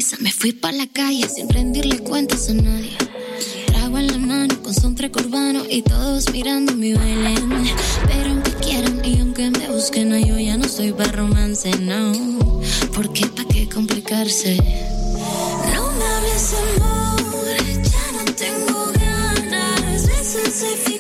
prisa me fui pa' la calle sin rendirle cuentas a nadie. Trago en la mano con soundtrack urbano y todos mirando mi baile. Pero aunque quieran y aunque me busquen, yo ya no soy para romance, no. ¿Por qué pa' qué complicarse? No me hables amor, ya no tengo ganas. Besos de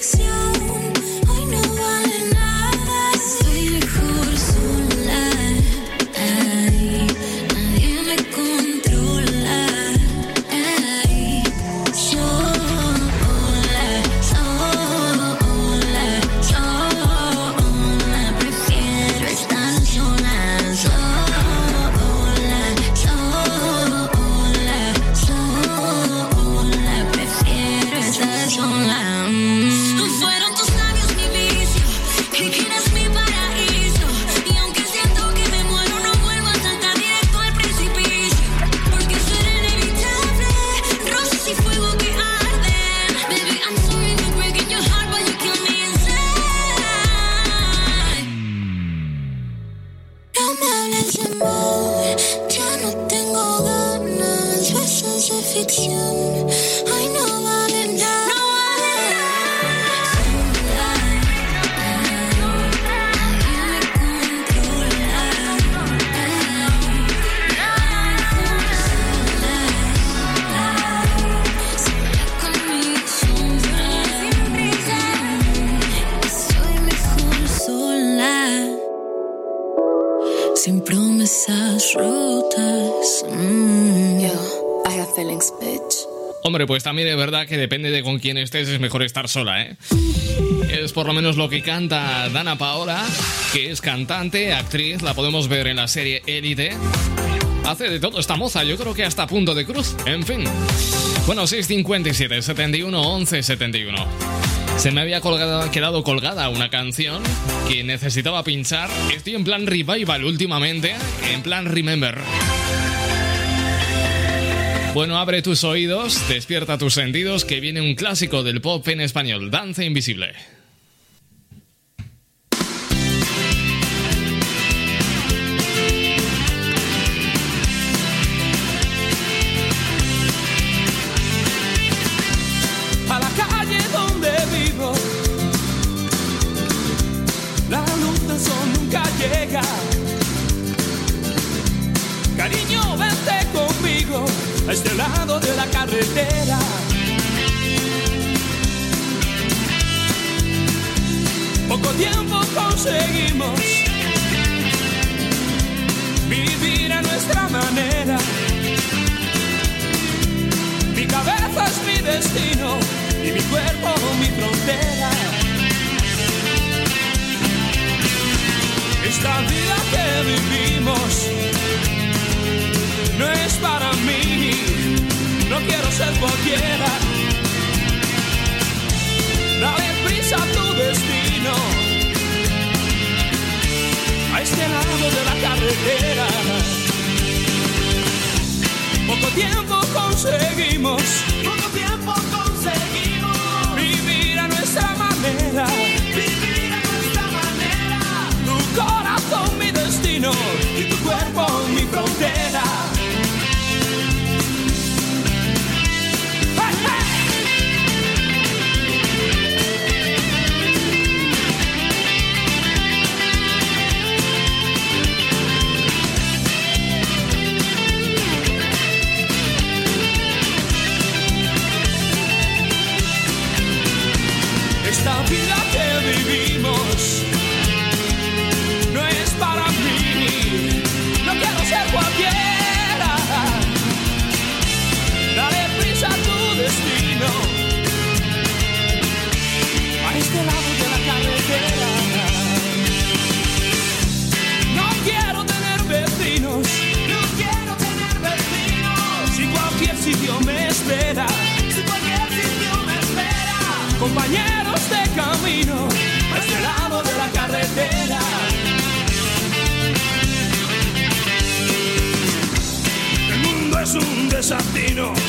Pues también es verdad que depende de con quién estés, es mejor estar sola, ¿eh? Es por lo menos lo que canta Dana Paola, que es cantante, actriz, la podemos ver en la serie Élite. Hace de todo esta moza, yo creo que hasta punto de cruz. En fin. Bueno, 657 71 11 71. Se me había colgado- quedado colgada una canción que necesitaba pinchar. Estoy en plan revival últimamente, en plan remember. Bueno, abre tus oídos, despierta tus sentidos, que viene un clásico del pop en español, Danza Invisible. A este lado de la carretera. Poco tiempo conseguimos vivir a nuestra manera. Mi cabeza es mi destino y mi cuerpo mi frontera. Esta vida que vivimos no es para mí, no quiero ser cualquiera. Dale prisa a tu destino, a este lado de la carretera. Poco tiempo conseguimos, poco tiempo conseguimos me espera. Si cualquier sitio me espera. Compañeros de camino. A este lado de la carretera. El mundo es un desatino.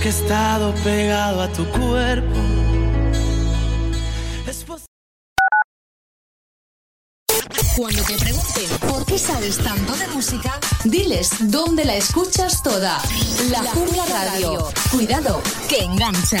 Que he estado pegado a tu cuerpo. Cuando te pregunten por qué sabes tanto de música, diles dónde la escuchas toda. La Jungla Radio. Cuidado, que engancha.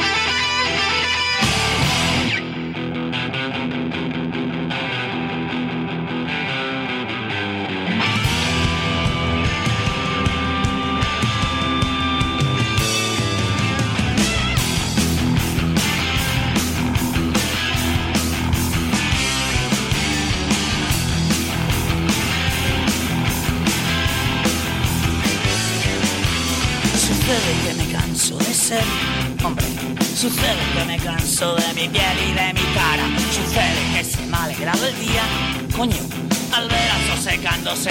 Coño, al ver secándose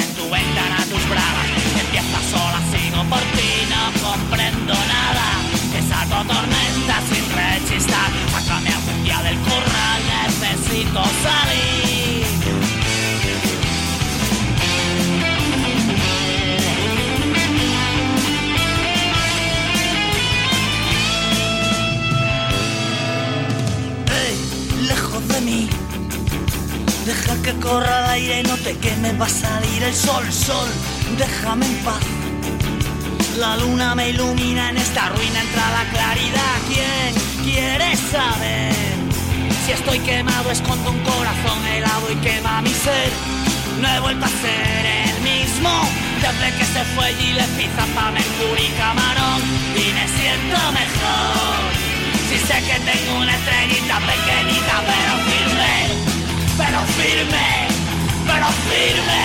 te queme, va a salir el sol, sol, déjame en paz. La luna me ilumina en esta ruina, entra la claridad. ¿Quién quiere saber? Si estoy quemado, escondo un corazón helado y quema mi ser. No he vuelto a ser el mismo desde que se fue Gilles Pizza pa' Mercury Camarón y me siento mejor. Pero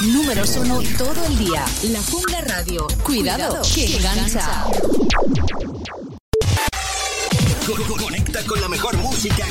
Números uno todo el día. La Jungla Radio. Cuidado, que engancha. Co- Conecta con la mejor música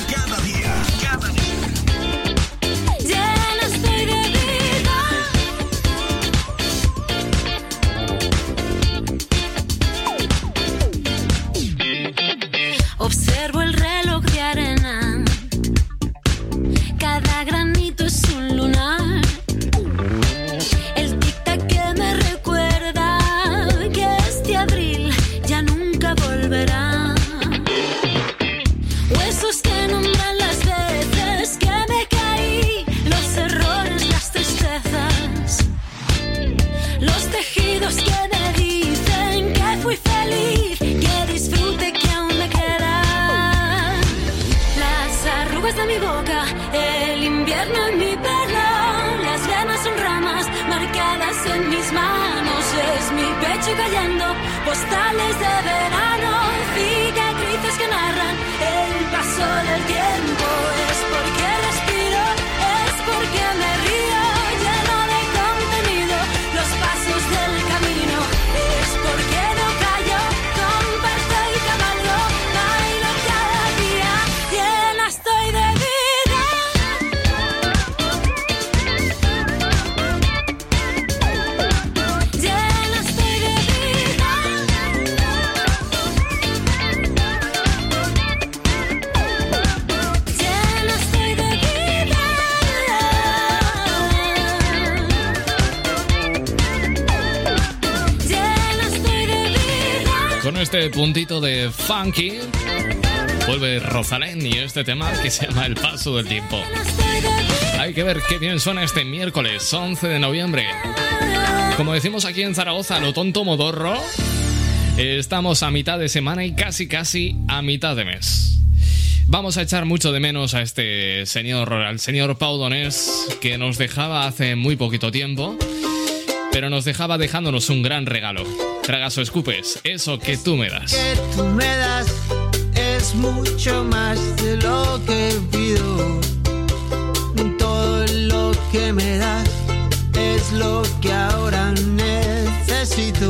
este puntito de funky, vuelve Rosalén y este tema que se llama El Paso del Tiempo. Hay que ver qué bien suena este miércoles 11 de noviembre. Como decimos aquí en Zaragoza, lo tonto modorro, estamos a mitad de semana y casi casi a mitad de mes. Vamos a echar mucho de menos a este señor, al señor Pau Donés, que nos dejaba hace muy poquito tiempo, pero nos dejaba dejándonos un gran regalo. Tragas o escupes, eso que tú me das. que tú me das es mucho más de lo que pido. Todo lo que me das es lo que ahora necesito.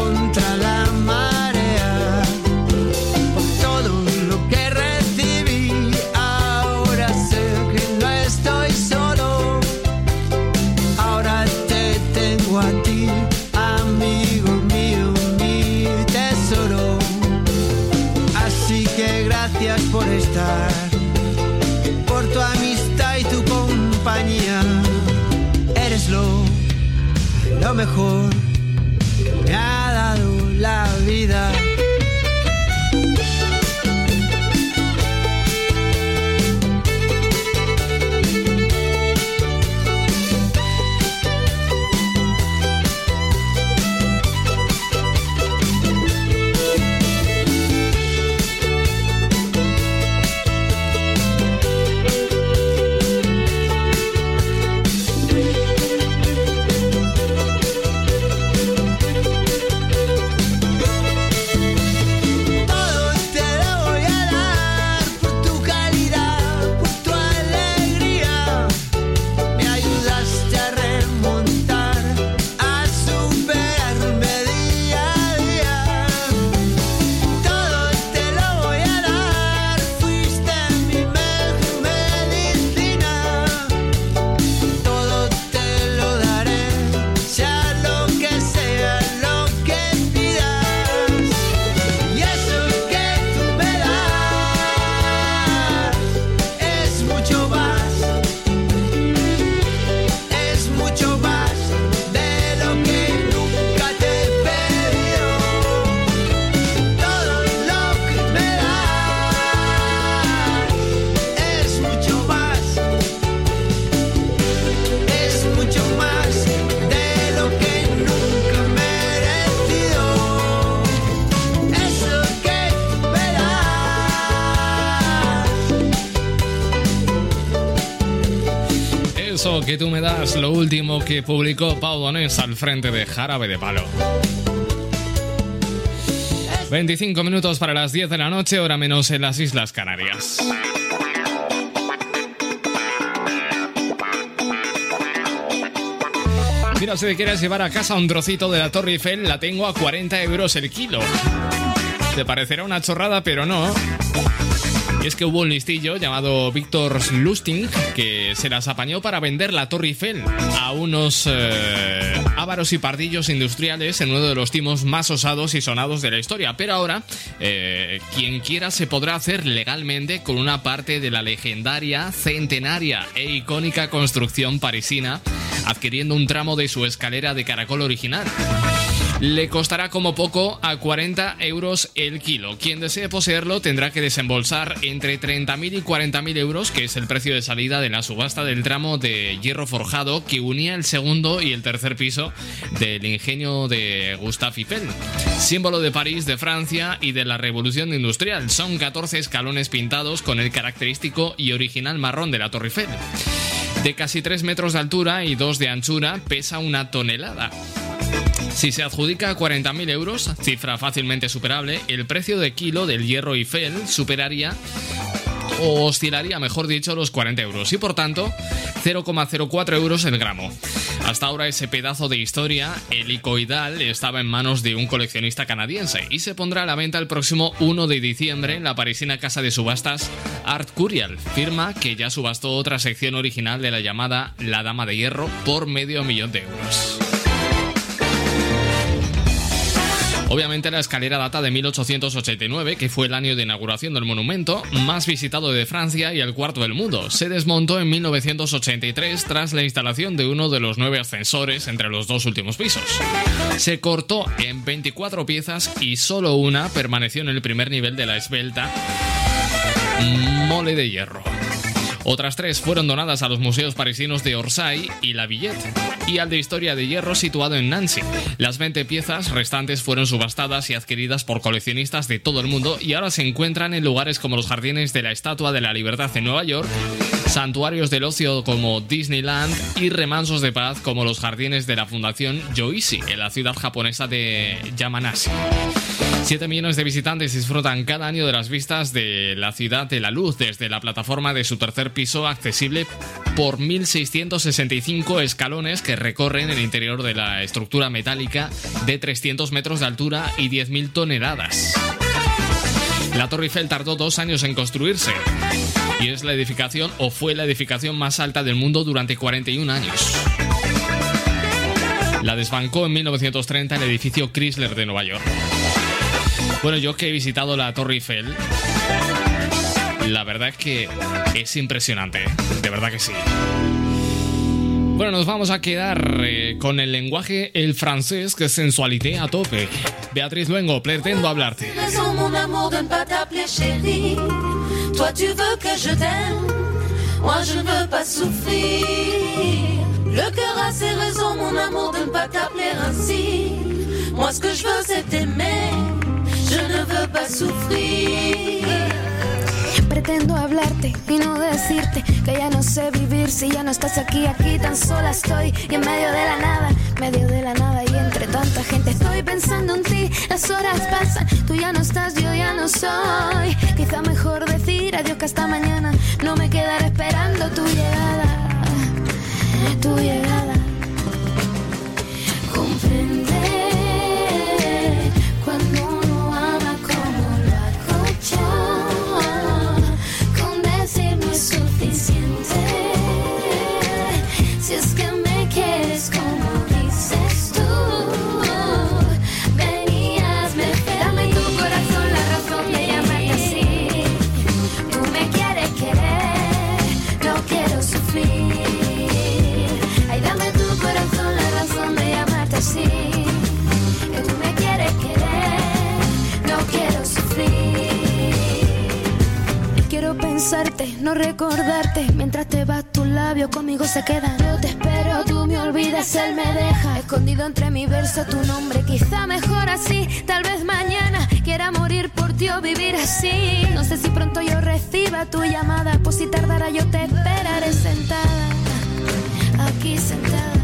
mejor que tú me das, lo último que publicó Pau Donés al frente de Jarabe de Palo. 25 minutos para las 10 de la noche, hora menos en las Islas Canarias. Mira, si te quieres llevar a casa un trocito de la Torre Eiffel, la tengo a 40 euros el kilo. Te parecerá una chorrada, pero no. Y es que hubo un listillo llamado Víctor Lusting que se las apañó para vender la Torre Eiffel a unos eh, ávaros y pardillos industriales en uno de los timos más osados y sonados de la historia. Pero ahora, eh, quien quiera se podrá hacer legalmente con una parte de la legendaria, centenaria e icónica construcción parisina, adquiriendo un tramo de su escalera de caracol original. Le costará como poco a 40 euros el kilo. Quien desee poseerlo tendrá que desembolsar entre 30.000 y 40.000 euros, que es el precio de salida de la subasta del tramo de hierro forjado que unía el segundo y el tercer piso del ingenio de Gustave Eiffel, símbolo de París, de Francia y de la revolución industrial. Son 14 escalones pintados con el característico y original marrón de la Torre Eiffel. De casi 3 metros de altura y 2 de anchura, pesa una tonelada. Si se adjudica 40.000 euros, cifra fácilmente superable, el precio de kilo del hierro Eiffel superaría o oscilaría, mejor dicho, los 40 euros y por tanto 0,04 euros el gramo. Hasta ahora ese pedazo de historia helicoidal estaba en manos de un coleccionista canadiense y se pondrá a la venta el próximo 1 de diciembre en la parisina casa de subastas Art Curial, firma que ya subastó otra sección original de la llamada La Dama de Hierro por medio millón de euros. Obviamente la escalera data de 1889, que fue el año de inauguración del monumento, más visitado de Francia y el cuarto del mundo. Se desmontó en 1983 tras la instalación de uno de los nueve ascensores entre los dos últimos pisos. Se cortó en 24 piezas y solo una permaneció en el primer nivel de la esbelta mole de hierro. Otras tres fueron donadas a los museos parisinos de Orsay y La Villette y al de Historia de Hierro situado en Nancy. Las 20 piezas restantes fueron subastadas y adquiridas por coleccionistas de todo el mundo y ahora se encuentran en lugares como los jardines de la Estatua de la Libertad en Nueva York, santuarios del ocio como Disneyland y remansos de paz como los jardines de la Fundación Yoichi en la ciudad japonesa de Yamanashi. 7 millones de visitantes disfrutan cada año de las vistas de la ciudad de la luz desde la plataforma de su tercer piso accesible por 1.665 escalones que recorren el interior de la estructura metálica de 300 metros de altura y 10.000 toneladas. La Torre Eiffel tardó dos años en construirse y es la edificación o fue la edificación más alta del mundo durante 41 años. La desbancó en 1930 el edificio Chrysler de Nueva York. Bueno, yo que he visitado la Torre Eiffel, la verdad es que es impresionante, de verdad que sí. Bueno, nos vamos a quedar eh, con el lenguaje el francés, que sensualité a tope. Beatriz Luengo, pretendo hablarte. Toi, tu veux que je t'aime. Moi, je ne veux pas souffrir. Le cœur a ses raisons, mon amour, de ne pas t'appeler ainsi. Moi, ce que je veux, c'est t'aimer. Ne veux pas souffrir. Pretendo hablarte y no decirte que ya no sé vivir si ya no estás aquí, aquí tan sola estoy y en medio de la nada, medio de la nada y entre tanta gente estoy pensando en ti, las horas pasan, tú ya no estás, yo ya no soy. Quizá mejor decir adiós que hasta mañana no me quedaré esperando tu llegada, tu llegada. No recordarte. Mientras te vas, tus labios conmigo se quedan. Yo te espero, tú me olvidas, él me deja. Escondido entre mi verso tu nombre. Quizá mejor así, tal vez mañana quiera morir por ti o vivir así. No sé si pronto yo reciba tu llamada. Pues si tardara, yo te esperaré sentada. Aquí sentada.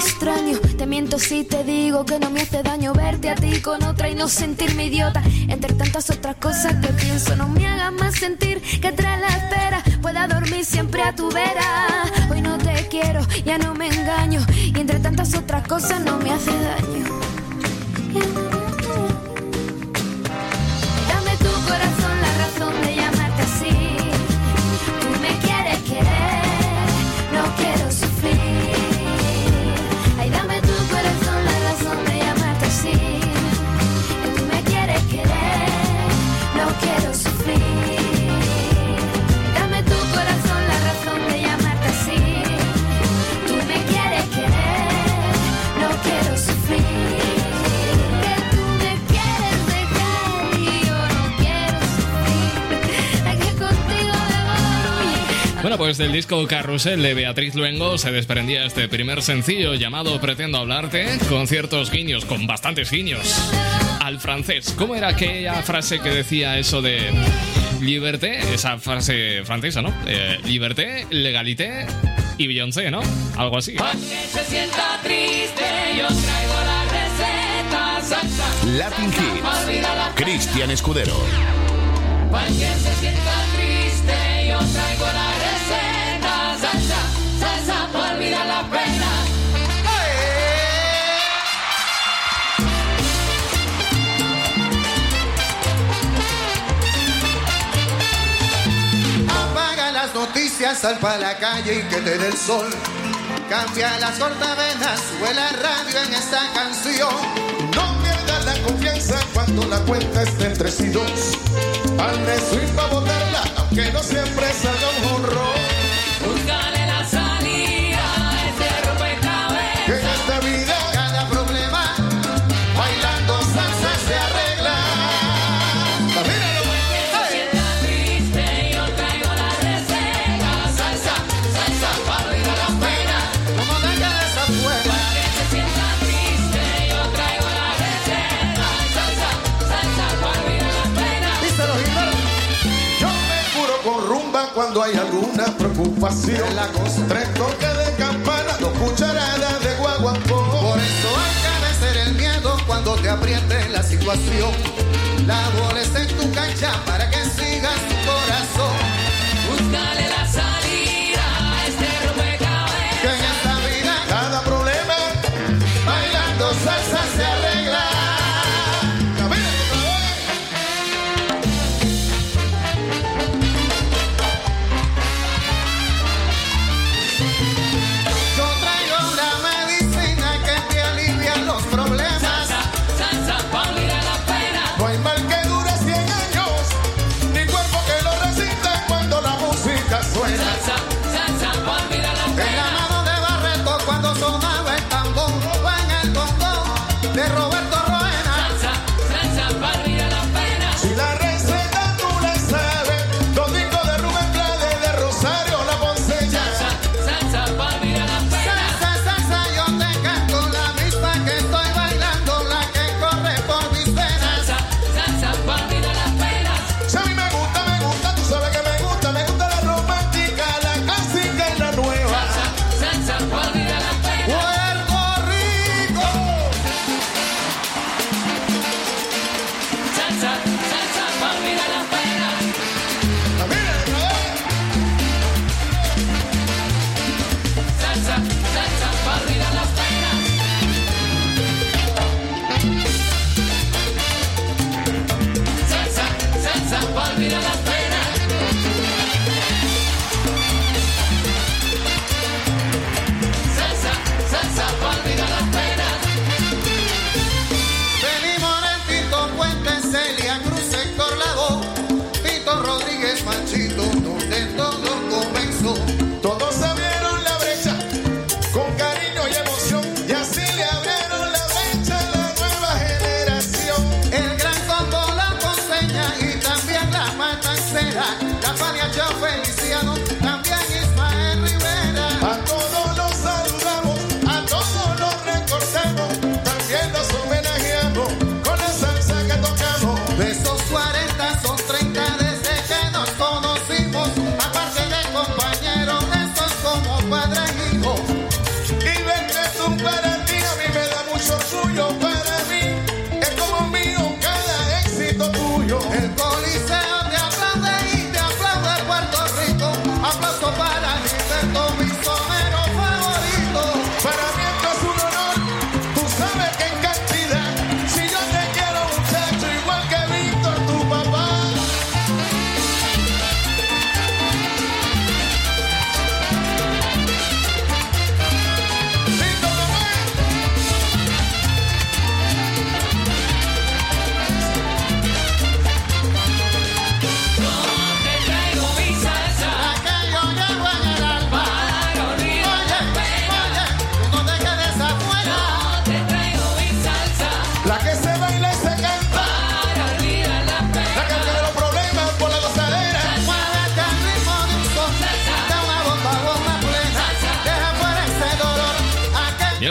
Extraño? Te miento si te digo que no me hace daño verte a ti con otra y no sentirme idiota. Entre tantas otras cosas que pienso, no me hagas más sentir que tras la espera pueda dormir siempre a tu vera. Hoy no te quiero, ya no me engaño. Y entre tantas otras cosas no me hace daño. Bueno, pues del disco Carrusel de Beatriz Luengo se desprendía este primer sencillo llamado Pretendo hablarte, con ciertos guiños, con bastantes guiños. Al francés, ¿cómo era aquella frase que decía eso de liberté? Esa frase francesa, ¿no? Eh, liberté, legalité y Beyoncé, ¿no? Algo así. Se sienta triste, yo traigo la receta. Latin Hits. Cristian Escudero. Se sienta triste, yo traigo la receta olvidar la pena. Apaga las noticias, sal la calle y que te dé el sol. Cambia las cortavenas, huele a radio en esta canción. No pierdas la confianza cuando la cuenta esté en tres y dos. Swing para botarla, aunque no siempre salga un honrón. Preocupación. Es la cosa. Tres toques de campana, dos cucharadas de guaguancó. Por eso hay que vencer el miedo cuando te apriete la situación. La bola está en tu cancha para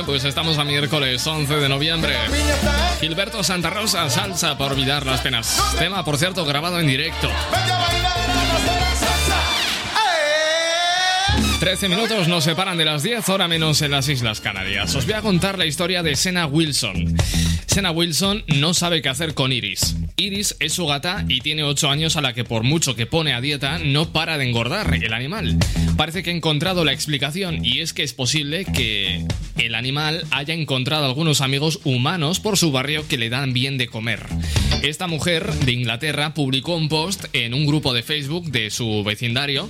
Pues estamos a miércoles 11 de noviembre. Gilberto Santa Rosa, salsa para olvidar las penas. Tema, por cierto, grabado en directo. 13 minutos nos separan de las 10, hora menos en las Islas Canarias. Os voy a contar la historia de Sena Wilson. Sena Wilson no sabe qué hacer con Iris. Iris es su gata y tiene 8 años a la que por mucho que pone a dieta no para de engordar el animal. Parece que ha encontrado la explicación y es que es posible que el animal haya encontrado algunos amigos humanos por su barrio que le dan bien de comer. Esta mujer de Inglaterra publicó un post en un grupo de Facebook de su vecindario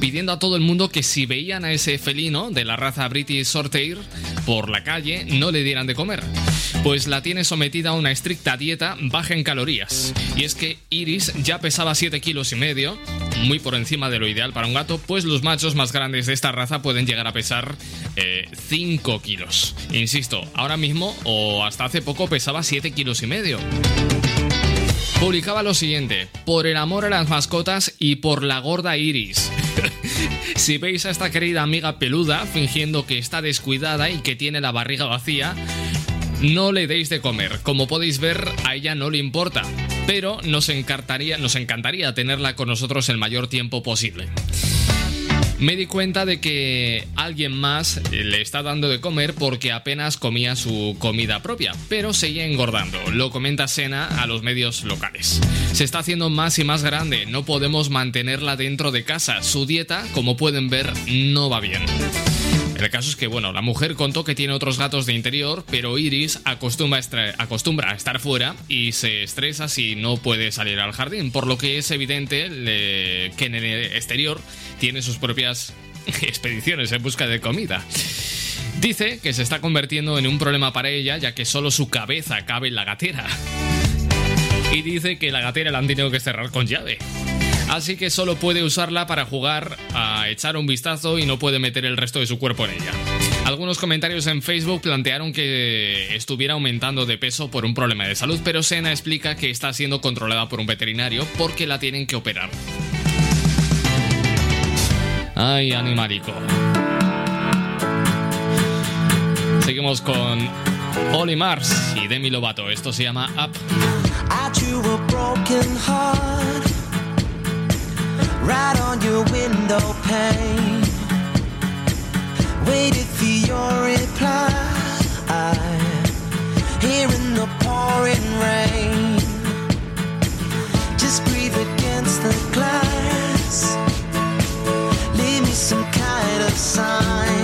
pidiendo a todo el mundo que si veían a ese felino de la raza British Shorthair por la calle no le dieran de comer, pues la tiene sometida a una estricta dieta baja en calorías. Y es que Iris ya pesaba 7 kilos y medio, muy por encima de lo ideal para un gato, pues los machos más grandes de esta raza pueden llegar a pesar eh, 5 kilos. Insisto, ahora mismo o hasta hace poco pesaba 7 kilos y medio. Publicaba lo siguiente, por el amor a las mascotas y por la gorda Iris. Si veis a esta querida amiga peluda fingiendo que está descuidada y que tiene la barriga vacía, no le deis de comer. Como podéis ver, a ella no le importa, pero nos encantaría, nos encantaría tenerla con nosotros el mayor tiempo posible. Me di cuenta de que alguien más le está dando de comer porque apenas comía su comida propia, pero seguía engordando. Lo comenta Sena a los medios locales. Se está haciendo más y más grande, no podemos mantenerla dentro de casa. Su dieta, como pueden ver, no va bien. El caso es que, bueno, la mujer contó que tiene otros gatos de interior, pero Iris acostumbra a, estar fuera y se estresa si no puede salir al jardín, por lo que es evidente que en el exterior tiene sus propias expediciones en busca de comida. Dice que se está convirtiendo en un problema para ella, ya que solo su cabeza cabe en la gatera. Y dice que la gatera la han tenido que cerrar con llave. Así que solo puede usarla para jugar, a echar un vistazo y no puede meter el resto de su cuerpo en ella. Algunos comentarios en Facebook plantearon que estuviera aumentando de peso por un problema de salud, pero Sena explica que está siendo controlada por un veterinario porque la tienen que operar. Ay, animalico. Seguimos con Oli Mars y Demi Lovato. Esto se llama Up. Right on your window pane. Waited for your reply here in the pouring rain. Just breathe against the glass. Leave me some kind of sign.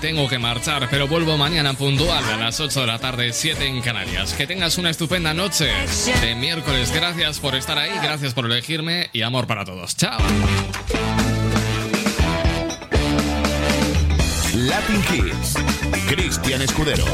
tengo que marchar, pero vuelvo mañana puntual a las 8 de la tarde, 7 en Canarias. Que tengas una estupenda noche de miércoles. Gracias por estar ahí, gracias por elegirme y amor para todos. Chao. Latin Kids, Cristian Escudero.